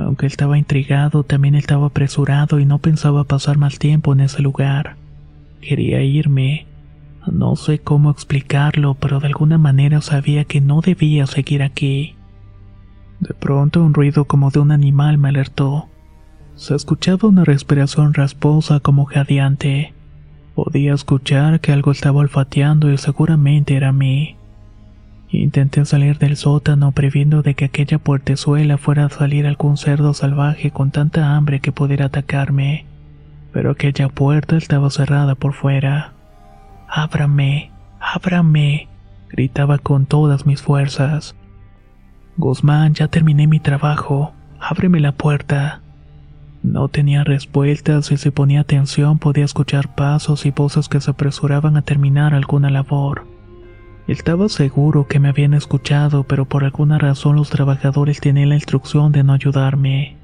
Aunque estaba intrigado, también estaba apresurado y no pensaba pasar más tiempo en ese lugar. Quería irme. No sé cómo explicarlo, pero de alguna manera sabía que no debía seguir aquí. De pronto un ruido como de un animal me alertó. Se escuchaba una respiración rasposa como jadeante. Podía escuchar que algo estaba olfateando y seguramente era mí. Intenté salir del sótano previendo de que aquella puertezuela fuera a salir algún cerdo salvaje con tanta hambre que pudiera atacarme, pero aquella puerta estaba cerrada por fuera. Ábrame, ábrame, gritaba con todas mis fuerzas. Guzmán, ya terminé mi trabajo, ábreme la puerta. No tenía respuestas y si ponía atención podía escuchar pasos y voces que se apresuraban a terminar alguna labor. Estaba seguro que me habían escuchado, pero por alguna razón los trabajadores tenían la instrucción de no ayudarme.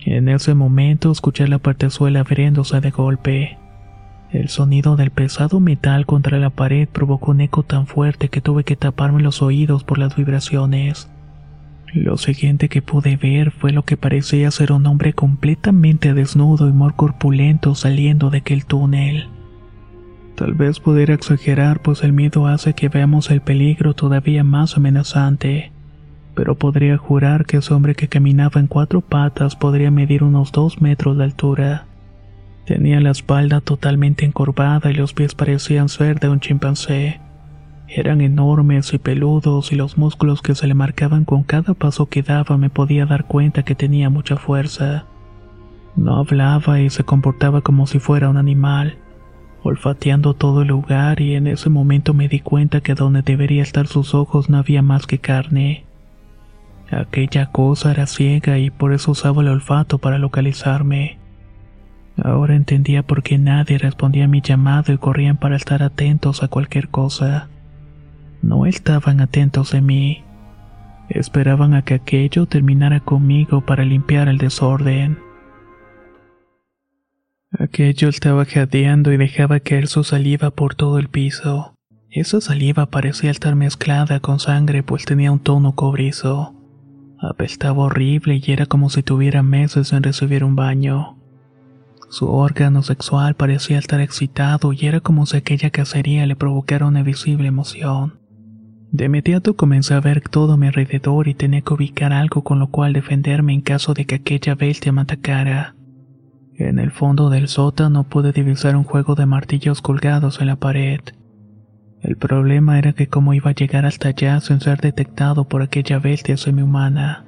En ese momento escuché la partezuela abriéndose de golpe. El sonido del pesado metal contra la pared provocó un eco tan fuerte que tuve que taparme los oídos por las vibraciones. Lo siguiente que pude ver fue lo que parecía ser un hombre completamente desnudo y muy corpulento saliendo de aquel túnel. Tal vez pudiera exagerar, pues el miedo hace que veamos el peligro todavía más amenazante. Pero podría jurar que ese hombre que caminaba en cuatro patas podría medir unos dos metros de altura. Tenía la espalda totalmente encorvada y los pies parecían ser de un chimpancé. Eran enormes y peludos y los músculos que se le marcaban con cada paso que daba me podía dar cuenta que tenía mucha fuerza. No hablaba y se comportaba como si fuera un animal olfateando todo el lugar y en ese momento me di cuenta que donde debería estar sus ojos no había más que carne. Aquella cosa era ciega y por eso usaba el olfato para localizarme. Ahora entendía por qué nadie respondía a mi llamado y corrían para estar atentos a cualquier cosa. No estaban atentos de mí. Esperaban a que aquello terminara conmigo para limpiar el desorden. Aquello estaba jadeando y dejaba caer su saliva por todo el piso. Esa saliva parecía estar mezclada con sangre pues tenía un tono cobrizo. Apestaba horrible y era como si tuviera meses en recibir un baño. Su órgano sexual parecía estar excitado y era como si aquella cacería le provocara una visible emoción. De inmediato comencé a ver todo a mi alrededor y tenía que ubicar algo con lo cual defenderme en caso de que aquella bestia me atacara. En el fondo del sótano pude divisar un juego de martillos colgados en la pared. El problema era que cómo iba a llegar hasta allá sin ser detectado por aquella bestia semihumana.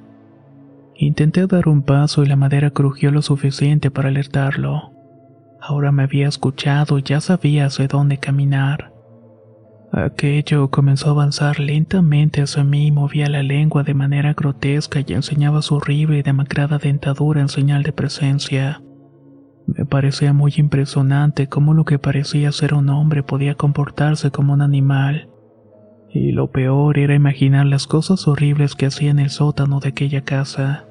Intenté dar un paso y la madera crujió lo suficiente para alertarlo. Ahora me había escuchado y ya sabía hacia dónde caminar. Aquello comenzó a avanzar lentamente hacia mí y movía la lengua de manera grotesca y enseñaba su horrible y demacrada dentadura en señal de presencia. Me parecía muy impresionante cómo lo que parecía ser un hombre podía comportarse como un animal. Y lo peor era imaginar las cosas horribles que hacía en el sótano de aquella casa.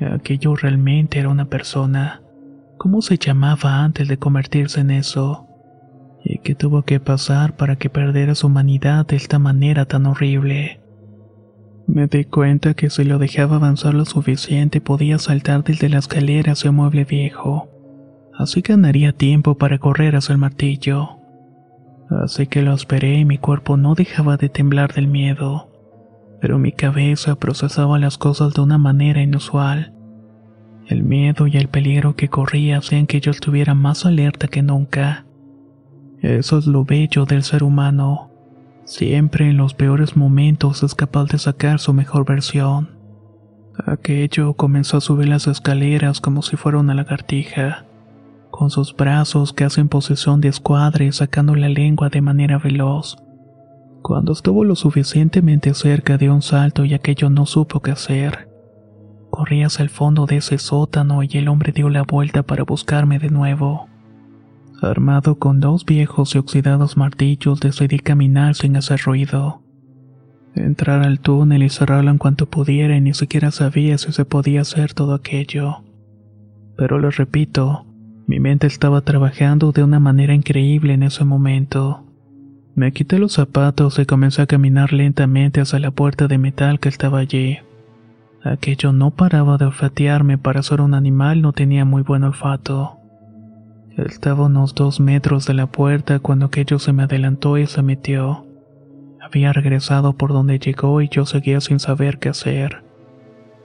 Aquello realmente era una persona. ¿Cómo se llamaba antes de convertirse en eso? ¿Y qué tuvo que pasar para que perdiera su humanidad de esta manera tan horrible? Me di cuenta que si lo dejaba avanzar lo suficiente podía saltar desde la escalera hacia un mueble viejo así ganaría tiempo para correr hacia el martillo. Así que lo esperé y mi cuerpo no dejaba de temblar del miedo, pero mi cabeza procesaba las cosas de una manera inusual. El miedo y el peligro que corría hacían que yo estuviera más alerta que nunca. Eso es lo bello del ser humano. Siempre en los peores momentos es capaz de sacar su mejor versión. Aquello comenzó a subir las escaleras como si fuera una lagartija con sus brazos que hacen posesión de escuadra sacando la lengua de manera veloz. Cuando estuvo lo suficientemente cerca de un salto y aquello no supo qué hacer. Corrí hacia el fondo de ese sótano y el hombre dio la vuelta para buscarme de nuevo. Armado con dos viejos y oxidados martillos, decidí caminar sin hacer ruido. Entrar al túnel y cerrarlo en cuanto pudiera y ni siquiera sabía si se podía hacer todo aquello. Pero lo repito, mi mente estaba trabajando de una manera increíble en ese momento. Me quité los zapatos y comencé a caminar lentamente hacia la puerta de metal que estaba allí. Aquello no paraba de olfatearme, para ser un animal no tenía muy buen olfato. Estaba unos dos metros de la puerta cuando aquello se me adelantó y se metió. Había regresado por donde llegó y yo seguía sin saber qué hacer.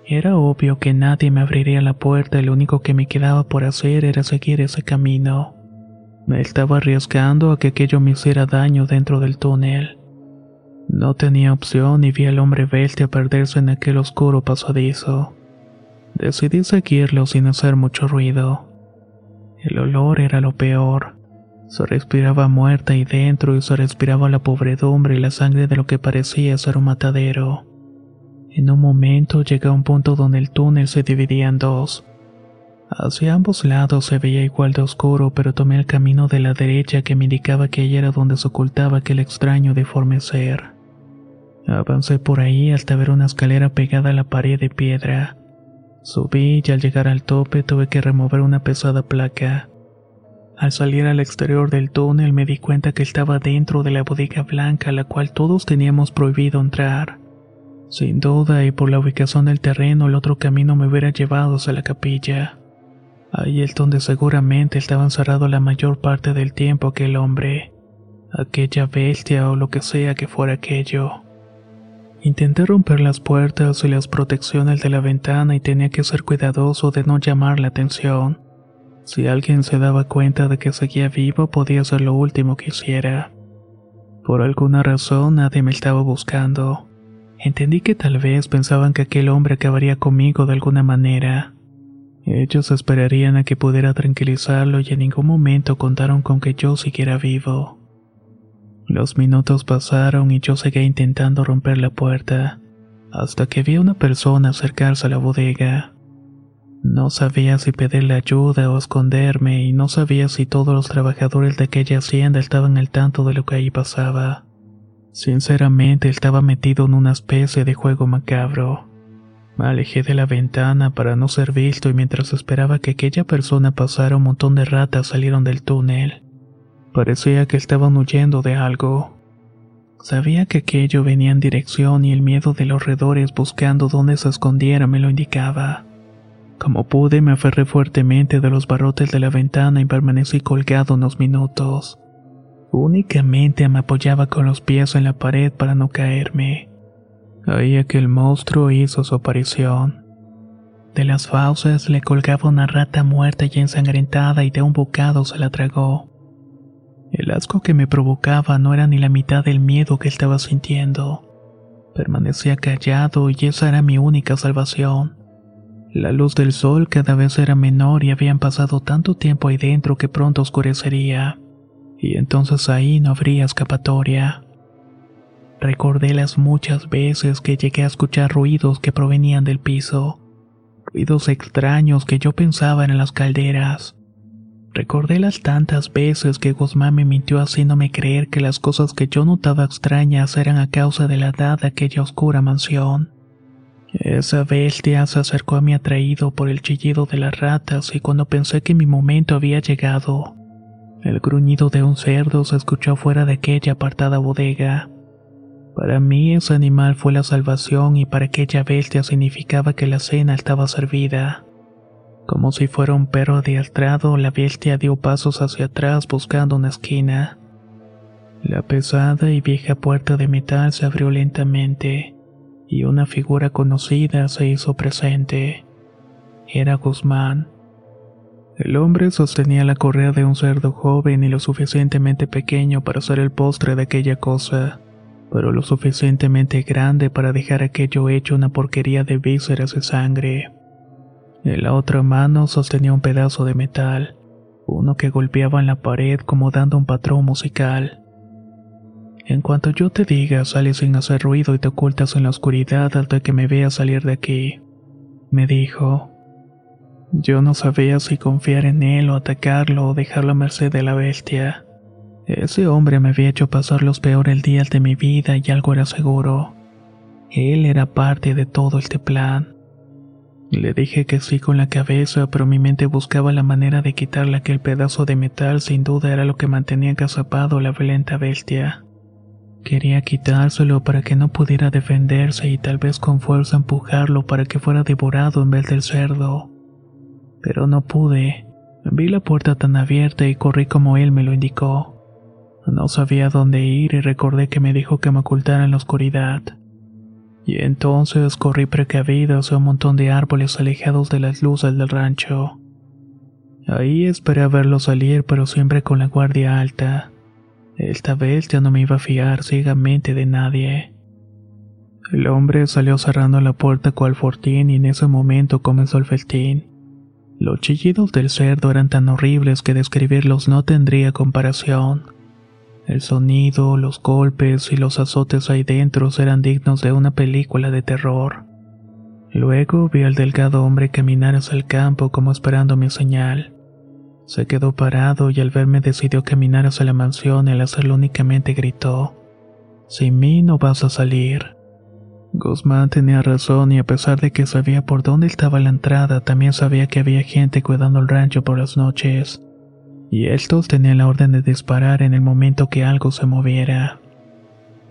Era obvio que nadie me abriría la puerta y lo único que me quedaba por hacer era seguir ese camino. Me estaba arriesgando a que aquello me hiciera daño dentro del túnel. No tenía opción y vi al hombre bestia perderse en aquel oscuro pasadizo. Decidí seguirlo sin hacer mucho ruido. El olor era lo peor. Se respiraba muerta ahí dentro y se respiraba la pobredumbre y la sangre de lo que parecía ser un matadero. En un momento llegué a un punto donde el túnel se dividía en dos. Hacia ambos lados se veía igual de oscuro, pero tomé el camino de la derecha que me indicaba que allí era donde se ocultaba aquel extraño deforme ser. Avancé por ahí hasta ver una escalera pegada a la pared de piedra. Subí y al llegar al tope tuve que remover una pesada placa. Al salir al exterior del túnel me di cuenta que estaba dentro de la bodega blanca a la cual todos teníamos prohibido entrar. Sin duda y por la ubicación del terreno el otro camino me hubiera llevado hacia la capilla. Ahí es donde seguramente estaba encerrado la mayor parte del tiempo aquel hombre, aquella bestia o lo que sea que fuera aquello. Intenté romper las puertas y las protecciones de la ventana y tenía que ser cuidadoso de no llamar la atención. Si alguien se daba cuenta de que seguía vivo podía ser lo último que hiciera. Por alguna razón nadie me estaba buscando. Entendí que tal vez pensaban que aquel hombre acabaría conmigo de alguna manera. Ellos esperarían a que pudiera tranquilizarlo y en ningún momento contaron con que yo siguiera vivo. Los minutos pasaron y yo seguía intentando romper la puerta, hasta que vi a una persona acercarse a la bodega. No sabía si pedirle ayuda o esconderme y no sabía si todos los trabajadores de aquella hacienda estaban al tanto de lo que ahí pasaba. Sinceramente estaba metido en una especie de juego macabro. Me alejé de la ventana para no ser visto y mientras esperaba que aquella persona pasara un montón de ratas salieron del túnel. Parecía que estaban huyendo de algo. Sabía que aquello venía en dirección y el miedo de los redores buscando dónde se escondiera me lo indicaba. Como pude me aferré fuertemente de los barrotes de la ventana y permanecí colgado unos minutos. Únicamente me apoyaba con los pies en la pared para no caerme. Ahí aquel monstruo hizo su aparición. De las fauces le colgaba una rata muerta y ensangrentada y de un bocado se la tragó. El asco que me provocaba no era ni la mitad del miedo que estaba sintiendo. Permanecía callado y esa era mi única salvación. La luz del sol cada vez era menor y habían pasado tanto tiempo ahí dentro que pronto oscurecería. Y entonces ahí no habría escapatoria. Recordé las muchas veces que llegué a escuchar ruidos que provenían del piso, ruidos extraños que yo pensaba en las calderas. Recordé las tantas veces que Guzmán me mintió haciéndome creer que las cosas que yo notaba extrañas eran a causa de la edad de aquella oscura mansión. Esa bestia se acercó a mí atraído por el chillido de las ratas y cuando pensé que mi momento había llegado, el gruñido de un cerdo se escuchó fuera de aquella apartada bodega. Para mí ese animal fue la salvación y para aquella bestia significaba que la cena estaba servida. Como si fuera un perro adiestrado, la bestia dio pasos hacia atrás buscando una esquina. La pesada y vieja puerta de metal se abrió lentamente y una figura conocida se hizo presente. Era Guzmán. El hombre sostenía la correa de un cerdo joven y lo suficientemente pequeño para ser el postre de aquella cosa pero lo suficientemente grande para dejar aquello hecho una porquería de vísceras y sangre. En la otra mano sostenía un pedazo de metal, uno que golpeaba en la pared como dando un patrón musical. En cuanto yo te diga, sales sin hacer ruido y te ocultas en la oscuridad hasta que me veas salir de aquí. me dijo. Yo no sabía si confiar en él o atacarlo o dejarlo a merced de la bestia. Ese hombre me había hecho pasar los peores días de mi vida y algo era seguro. Él era parte de todo este plan. Le dije que sí con la cabeza, pero mi mente buscaba la manera de quitarle aquel pedazo de metal, sin duda era lo que mantenía agazapado la violenta bestia. Quería quitárselo para que no pudiera defenderse y tal vez con fuerza empujarlo para que fuera devorado en vez del cerdo. Pero no pude. Vi la puerta tan abierta y corrí como él me lo indicó. No sabía dónde ir y recordé que me dijo que me ocultara en la oscuridad. Y entonces corrí precavido hacia un montón de árboles alejados de las luces del rancho. Ahí esperé a verlo salir, pero siempre con la guardia alta. Esta vez ya no me iba a fiar ciegamente de nadie. El hombre salió cerrando la puerta cual fortín y en ese momento comenzó el festín. Los chillidos del cerdo eran tan horribles que describirlos no tendría comparación. El sonido, los golpes y los azotes ahí dentro eran dignos de una película de terror. Luego vi al delgado hombre caminar hacia el campo como esperando mi señal. Se quedó parado y al verme decidió caminar hacia la mansión y al hacerlo únicamente gritó, Sin mí no vas a salir. Guzmán tenía razón y a pesar de que sabía por dónde estaba la entrada, también sabía que había gente cuidando el rancho por las noches. Y estos tenían la orden de disparar en el momento que algo se moviera.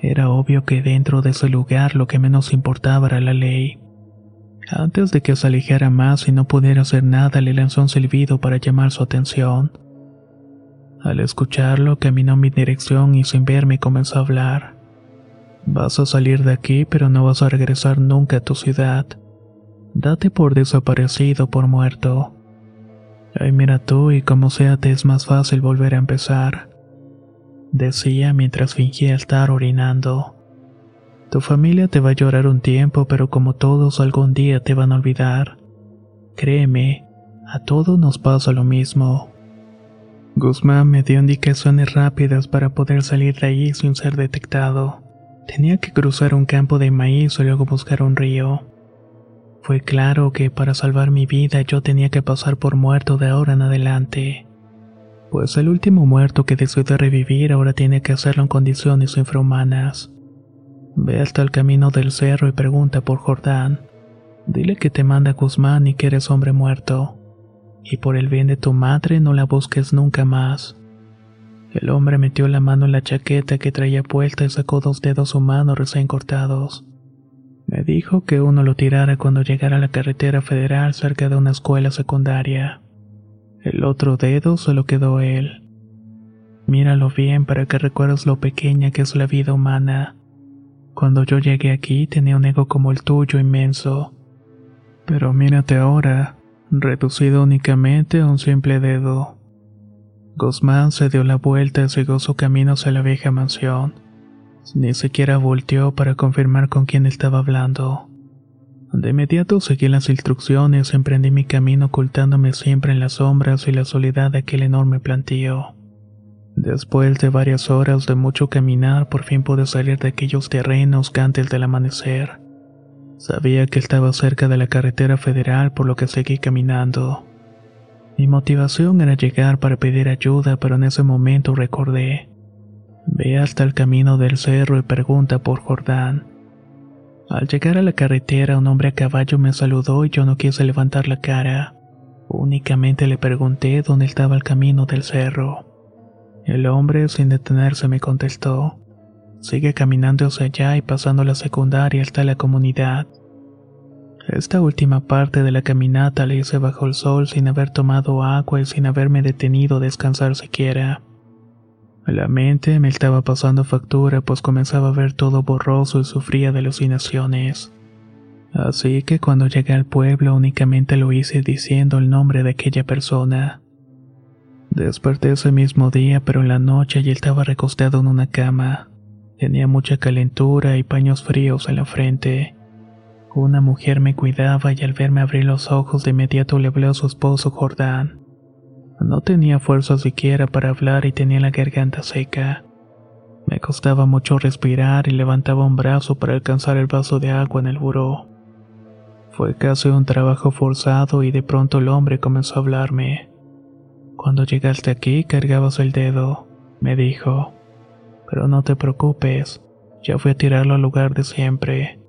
Era obvio que dentro de ese lugar lo que menos importaba era la ley. Antes de que se alejara más y no pudiera hacer nada, le lanzó un silbido para llamar su atención. Al escucharlo, caminó en mi dirección y sin verme comenzó a hablar. Vas a salir de aquí, pero no vas a regresar nunca a tu ciudad. Date por desaparecido, por muerto. Ay, mira tú, y como sea te es más fácil volver a empezar. Decía mientras fingía estar orinando. Tu familia te va a llorar un tiempo, pero como todos algún día te van a olvidar. Créeme, a todos nos pasa lo mismo. Guzmán me dio indicaciones rápidas para poder salir de ahí sin ser detectado. Tenía que cruzar un campo de maíz y luego buscar un río. Fue claro que para salvar mi vida yo tenía que pasar por muerto de ahora en adelante. Pues el último muerto que decidió revivir ahora tiene que hacerlo en condiciones infrahumanas. Ve hasta el camino del cerro y pregunta por Jordán. Dile que te manda Guzmán y que eres hombre muerto. Y por el bien de tu madre no la busques nunca más. El hombre metió la mano en la chaqueta que traía puesta y sacó dos dedos humanos recién cortados. Me dijo que uno lo tirara cuando llegara a la carretera federal cerca de una escuela secundaria. El otro dedo se lo quedó él. Míralo bien para que recuerdes lo pequeña que es la vida humana cuando yo llegué aquí tenía un ego como el tuyo inmenso. Pero mírate ahora, reducido únicamente a un simple dedo. Guzmán se dio la vuelta y siguió su camino hacia la vieja mansión. Ni siquiera volteó para confirmar con quién estaba hablando. De inmediato seguí las instrucciones y emprendí mi camino ocultándome siempre en las sombras y la soledad de aquel enorme plantío. Después de varias horas de mucho caminar, por fin pude salir de aquellos terrenos antes del amanecer. Sabía que estaba cerca de la carretera federal, por lo que seguí caminando. Mi motivación era llegar para pedir ayuda, pero en ese momento recordé. Ve hasta el camino del cerro y pregunta por Jordán. Al llegar a la carretera, un hombre a caballo me saludó y yo no quise levantar la cara. Únicamente le pregunté dónde estaba el camino del cerro. El hombre, sin detenerse, me contestó. Sigue caminando hacia allá y pasando la secundaria hasta la comunidad. Esta última parte de la caminata la hice bajo el sol sin haber tomado agua y sin haberme detenido a descansar siquiera. La mente me estaba pasando factura pues comenzaba a ver todo borroso y sufría de alucinaciones. Así que cuando llegué al pueblo únicamente lo hice diciendo el nombre de aquella persona. Desperté ese mismo día, pero en la noche ya estaba recostado en una cama. Tenía mucha calentura y paños fríos en la frente. Una mujer me cuidaba y al verme abrir los ojos de inmediato le habló a su esposo Jordán. No tenía fuerza siquiera para hablar y tenía la garganta seca. Me costaba mucho respirar y levantaba un brazo para alcanzar el vaso de agua en el buró. Fue casi un trabajo forzado y de pronto el hombre comenzó a hablarme. Cuando llegaste aquí cargabas el dedo, me dijo. Pero no te preocupes, ya fui a tirarlo al lugar de siempre.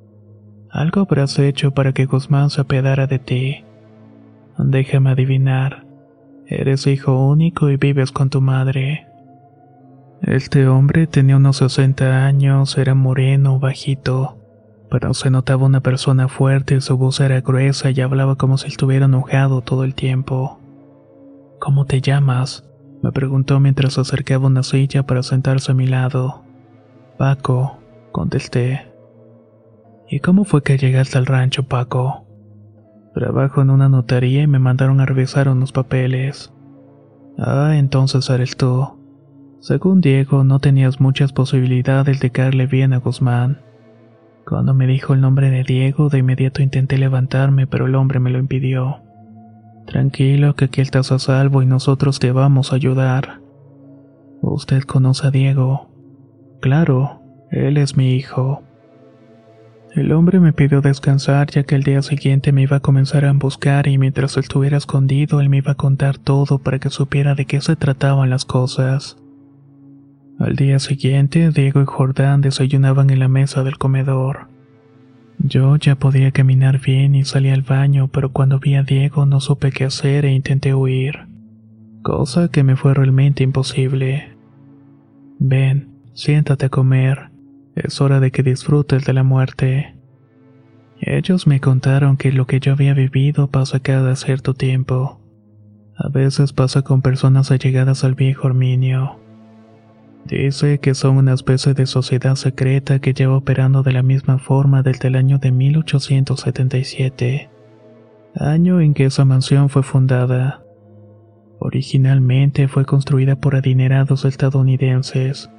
Algo habrás hecho para que Guzmán se apiadara de ti. Déjame adivinar. Eres hijo único y vives con tu madre. Este hombre tenía unos 60 años, era moreno, bajito, pero se notaba una persona fuerte, su voz era gruesa y hablaba como si estuviera enojado todo el tiempo. ¿Cómo te llamas? me preguntó mientras acercaba una silla para sentarse a mi lado. Paco, contesté. ¿Y cómo fue que llegaste al rancho, Paco? Trabajo en una notaría y me mandaron a revisar unos papeles. Ah, entonces eres tú. Según Diego, no tenías muchas posibilidades de caerle bien a Guzmán. Cuando me dijo el nombre de Diego, de inmediato intenté levantarme, pero el hombre me lo impidió. Tranquilo, que aquí estás a salvo y nosotros te vamos a ayudar. ¿Usted conoce a Diego? Claro, él es mi hijo. El hombre me pidió descansar ya que el día siguiente me iba a comenzar a buscar y mientras estuviera escondido él me iba a contar todo para que supiera de qué se trataban las cosas. Al día siguiente, Diego y Jordán desayunaban en la mesa del comedor. Yo ya podía caminar bien y salí al baño, pero cuando vi a Diego no supe qué hacer e intenté huir, cosa que me fue realmente imposible. Ven, siéntate a comer, es hora de que disfrutes de la muerte. Ellos me contaron que lo que yo había vivido pasa cada cierto tiempo. A veces pasa con personas allegadas al viejo Arminio. Dice que son una especie de sociedad secreta que lleva operando de la misma forma desde el año de 1877, año en que esa mansión fue fundada. Originalmente fue construida por adinerados estadounidenses,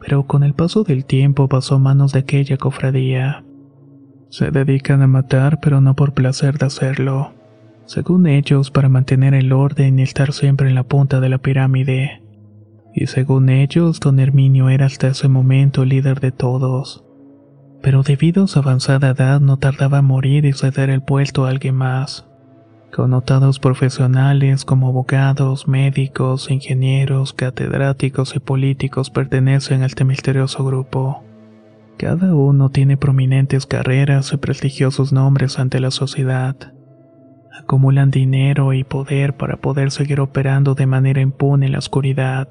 pero con el paso del tiempo pasó a manos de aquella cofradía. Se dedican a matar, pero no por placer de hacerlo. Según ellos, para mantener el orden y estar siempre en la punta de la pirámide y según ellos, don Herminio era hasta ese momento el líder de todos. Pero debido a su avanzada edad no tardaba en morir y ceder el puesto a alguien más. Connotados profesionales como abogados, médicos, ingenieros, catedráticos y políticos pertenecen a este misterioso grupo. Cada uno tiene prominentes carreras y prestigiosos nombres ante la sociedad. Acumulan dinero y poder para poder seguir operando de manera impune en la oscuridad.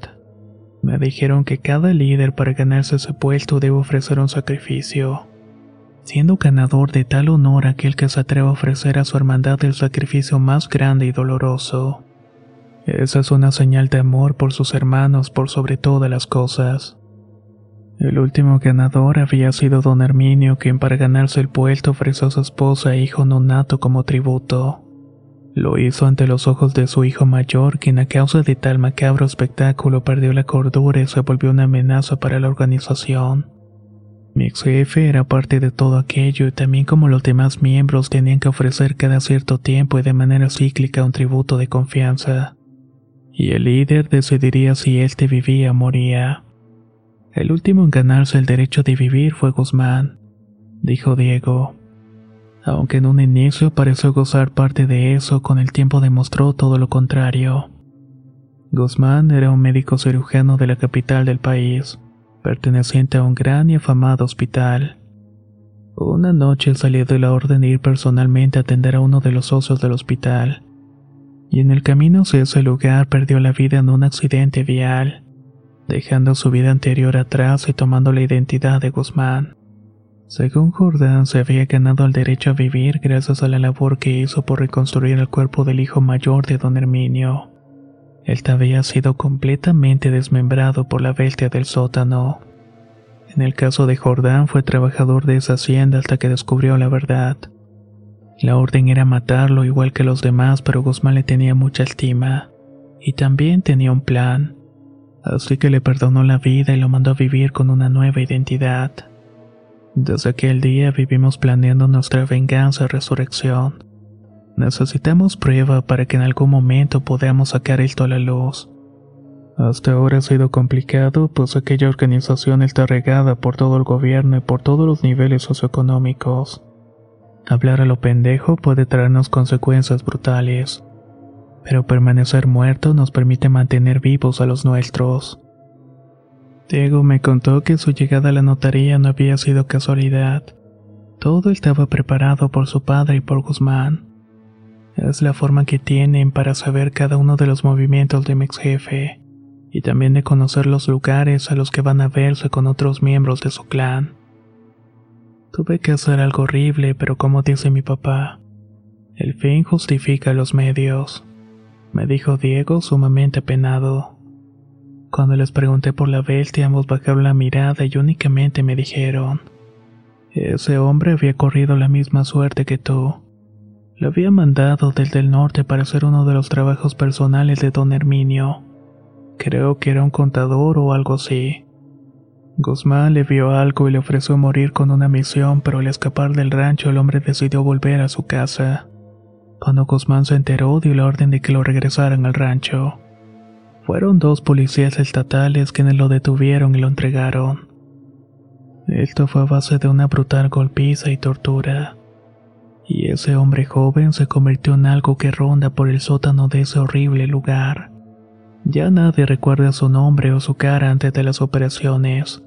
Me dijeron que cada líder para ganarse ese puesto debe ofrecer un sacrificio. Siendo ganador de tal honor aquel que se atreva a ofrecer a su hermandad el sacrificio más grande y doloroso. Esa es una señal de amor por sus hermanos por sobre todas las cosas. El último ganador había sido don Herminio, quien para ganarse el puesto ofreció a su esposa e hijo nonato como tributo. Lo hizo ante los ojos de su hijo mayor, quien a causa de tal macabro espectáculo perdió la cordura y se volvió una amenaza para la organización. Mi ex jefe era parte de todo aquello y también como los demás miembros tenían que ofrecer cada cierto tiempo y de manera cíclica un tributo de confianza. Y el líder decidiría si éste vivía o moría. El último en ganarse el derecho de vivir fue Guzmán, dijo Diego. Aunque en un inicio pareció gozar parte de eso, con el tiempo demostró todo lo contrario. Guzmán era un médico cirujano de la capital del país, perteneciente a un gran y afamado hospital. Una noche salió de la orden de ir personalmente a atender a uno de los socios del hospital, y en el camino hacia ese lugar perdió la vida en un accidente vial, dejando su vida anterior atrás y tomando la identidad de Guzmán. Según Jordán, se había ganado el derecho a vivir gracias a la labor que hizo por reconstruir el cuerpo del hijo mayor de don Herminio. Él había sido completamente desmembrado por la bestia del sótano. En el caso de Jordán fue trabajador de esa hacienda hasta que descubrió la verdad. La orden era matarlo igual que los demás, pero Guzmán le tenía mucha estima. Y también tenía un plan. Así que le perdonó la vida y lo mandó a vivir con una nueva identidad. Desde aquel día vivimos planeando nuestra venganza y resurrección. Necesitamos prueba para que en algún momento podamos sacar esto a la luz. Hasta ahora ha sido complicado, pues aquella organización está regada por todo el gobierno y por todos los niveles socioeconómicos. Hablar a lo pendejo puede traernos consecuencias brutales, pero permanecer muerto nos permite mantener vivos a los nuestros. Diego me contó que su llegada a la notaría no había sido casualidad. Todo estaba preparado por su padre y por Guzmán. Es la forma que tienen para saber cada uno de los movimientos de mi ex jefe y también de conocer los lugares a los que van a verse con otros miembros de su clan. Tuve que hacer algo horrible, pero como dice mi papá, el fin justifica los medios, me dijo Diego sumamente apenado. Cuando les pregunté por la bestia, ambos bajaron la mirada y únicamente me dijeron, ese hombre había corrido la misma suerte que tú. Lo había mandado desde el norte para hacer uno de los trabajos personales de don Herminio. Creo que era un contador o algo así. Guzmán le vio algo y le ofreció morir con una misión, pero al escapar del rancho el hombre decidió volver a su casa. Cuando Guzmán se enteró, dio la orden de que lo regresaran al rancho. Fueron dos policías estatales quienes lo detuvieron y lo entregaron. Esto fue a base de una brutal golpiza y tortura. Y ese hombre joven se convirtió en algo que ronda por el sótano de ese horrible lugar. Ya nadie recuerda su nombre o su cara antes de las operaciones.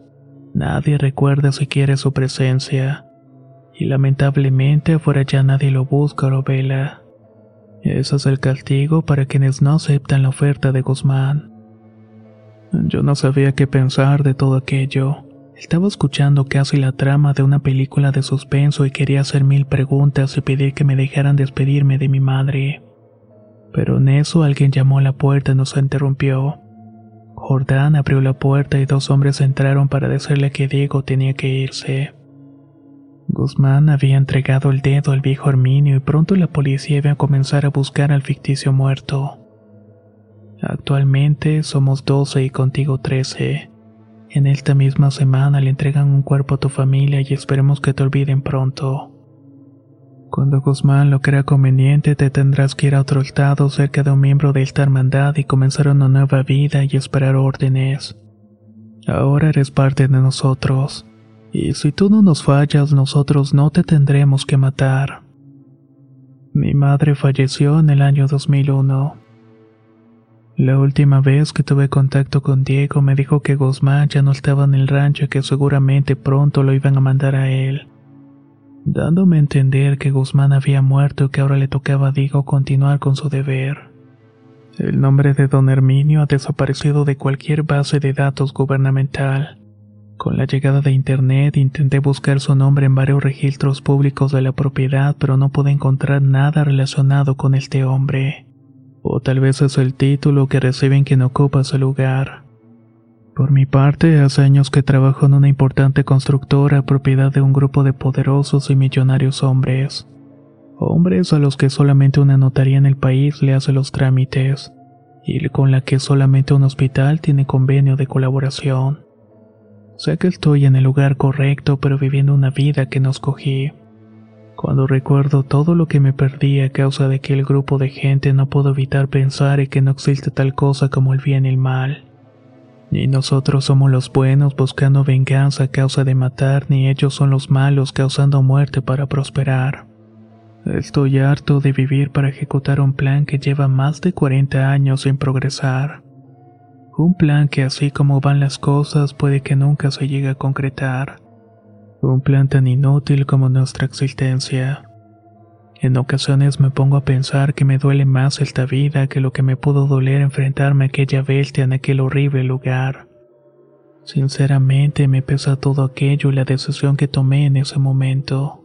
Nadie recuerda siquiera su presencia. Y lamentablemente afuera ya nadie lo busca o lo vela. Ese es el castigo para quienes no aceptan la oferta de Guzmán. Yo no sabía qué pensar de todo aquello. Estaba escuchando casi la trama de una película de suspenso y quería hacer mil preguntas y pedir que me dejaran despedirme de mi madre. Pero en eso alguien llamó a la puerta y nos interrumpió. Jordán abrió la puerta y dos hombres entraron para decirle que Diego tenía que irse. Guzmán había entregado el dedo al viejo Arminio y pronto la policía iba a comenzar a buscar al ficticio muerto. Actualmente somos 12 y contigo 13. En esta misma semana le entregan un cuerpo a tu familia y esperemos que te olviden pronto. Cuando Guzmán lo crea conveniente, te tendrás que ir a otro estado cerca de un miembro de esta hermandad y comenzar una nueva vida y esperar órdenes. Ahora eres parte de nosotros, y si tú no nos fallas, nosotros no te tendremos que matar. Mi madre falleció en el año 2001. La última vez que tuve contacto con Diego me dijo que Guzmán ya no estaba en el rancho y que seguramente pronto lo iban a mandar a él dándome a entender que Guzmán había muerto y que ahora le tocaba a Diego continuar con su deber. El nombre de don Herminio ha desaparecido de cualquier base de datos gubernamental. Con la llegada de Internet intenté buscar su nombre en varios registros públicos de la propiedad, pero no pude encontrar nada relacionado con este hombre. O tal vez es el título que reciben quien ocupa su lugar. Por mi parte, hace años que trabajo en una importante constructora propiedad de un grupo de poderosos y millonarios hombres. Hombres a los que solamente una notaría en el país le hace los trámites, y con la que solamente un hospital tiene convenio de colaboración. Sé que estoy en el lugar correcto, pero viviendo una vida que no escogí. Cuando recuerdo todo lo que me perdí a causa de aquel grupo de gente, no puedo evitar pensar en que no existe tal cosa como el bien y el mal. Ni nosotros somos los buenos buscando venganza a causa de matar, ni ellos son los malos causando muerte para prosperar. Estoy harto de vivir para ejecutar un plan que lleva más de 40 años sin progresar. Un plan que así como van las cosas puede que nunca se llegue a concretar. Un plan tan inútil como nuestra existencia. En ocasiones me pongo a pensar que me duele más esta vida que lo que me pudo doler enfrentarme a aquella bestia en aquel horrible lugar. Sinceramente me pesa todo aquello y la decisión que tomé en ese momento.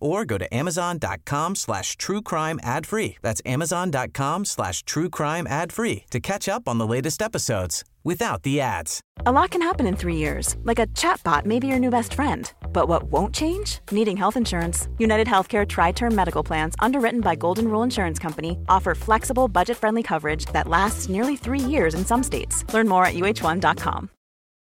or go to amazon.com slash true crime ad free. That's amazon.com slash true crime ad free to catch up on the latest episodes without the ads. A lot can happen in three years, like a chatbot may be your new best friend. But what won't change? Needing health insurance. United Healthcare Tri Term Medical Plans, underwritten by Golden Rule Insurance Company, offer flexible, budget friendly coverage that lasts nearly three years in some states. Learn more at uh1.com.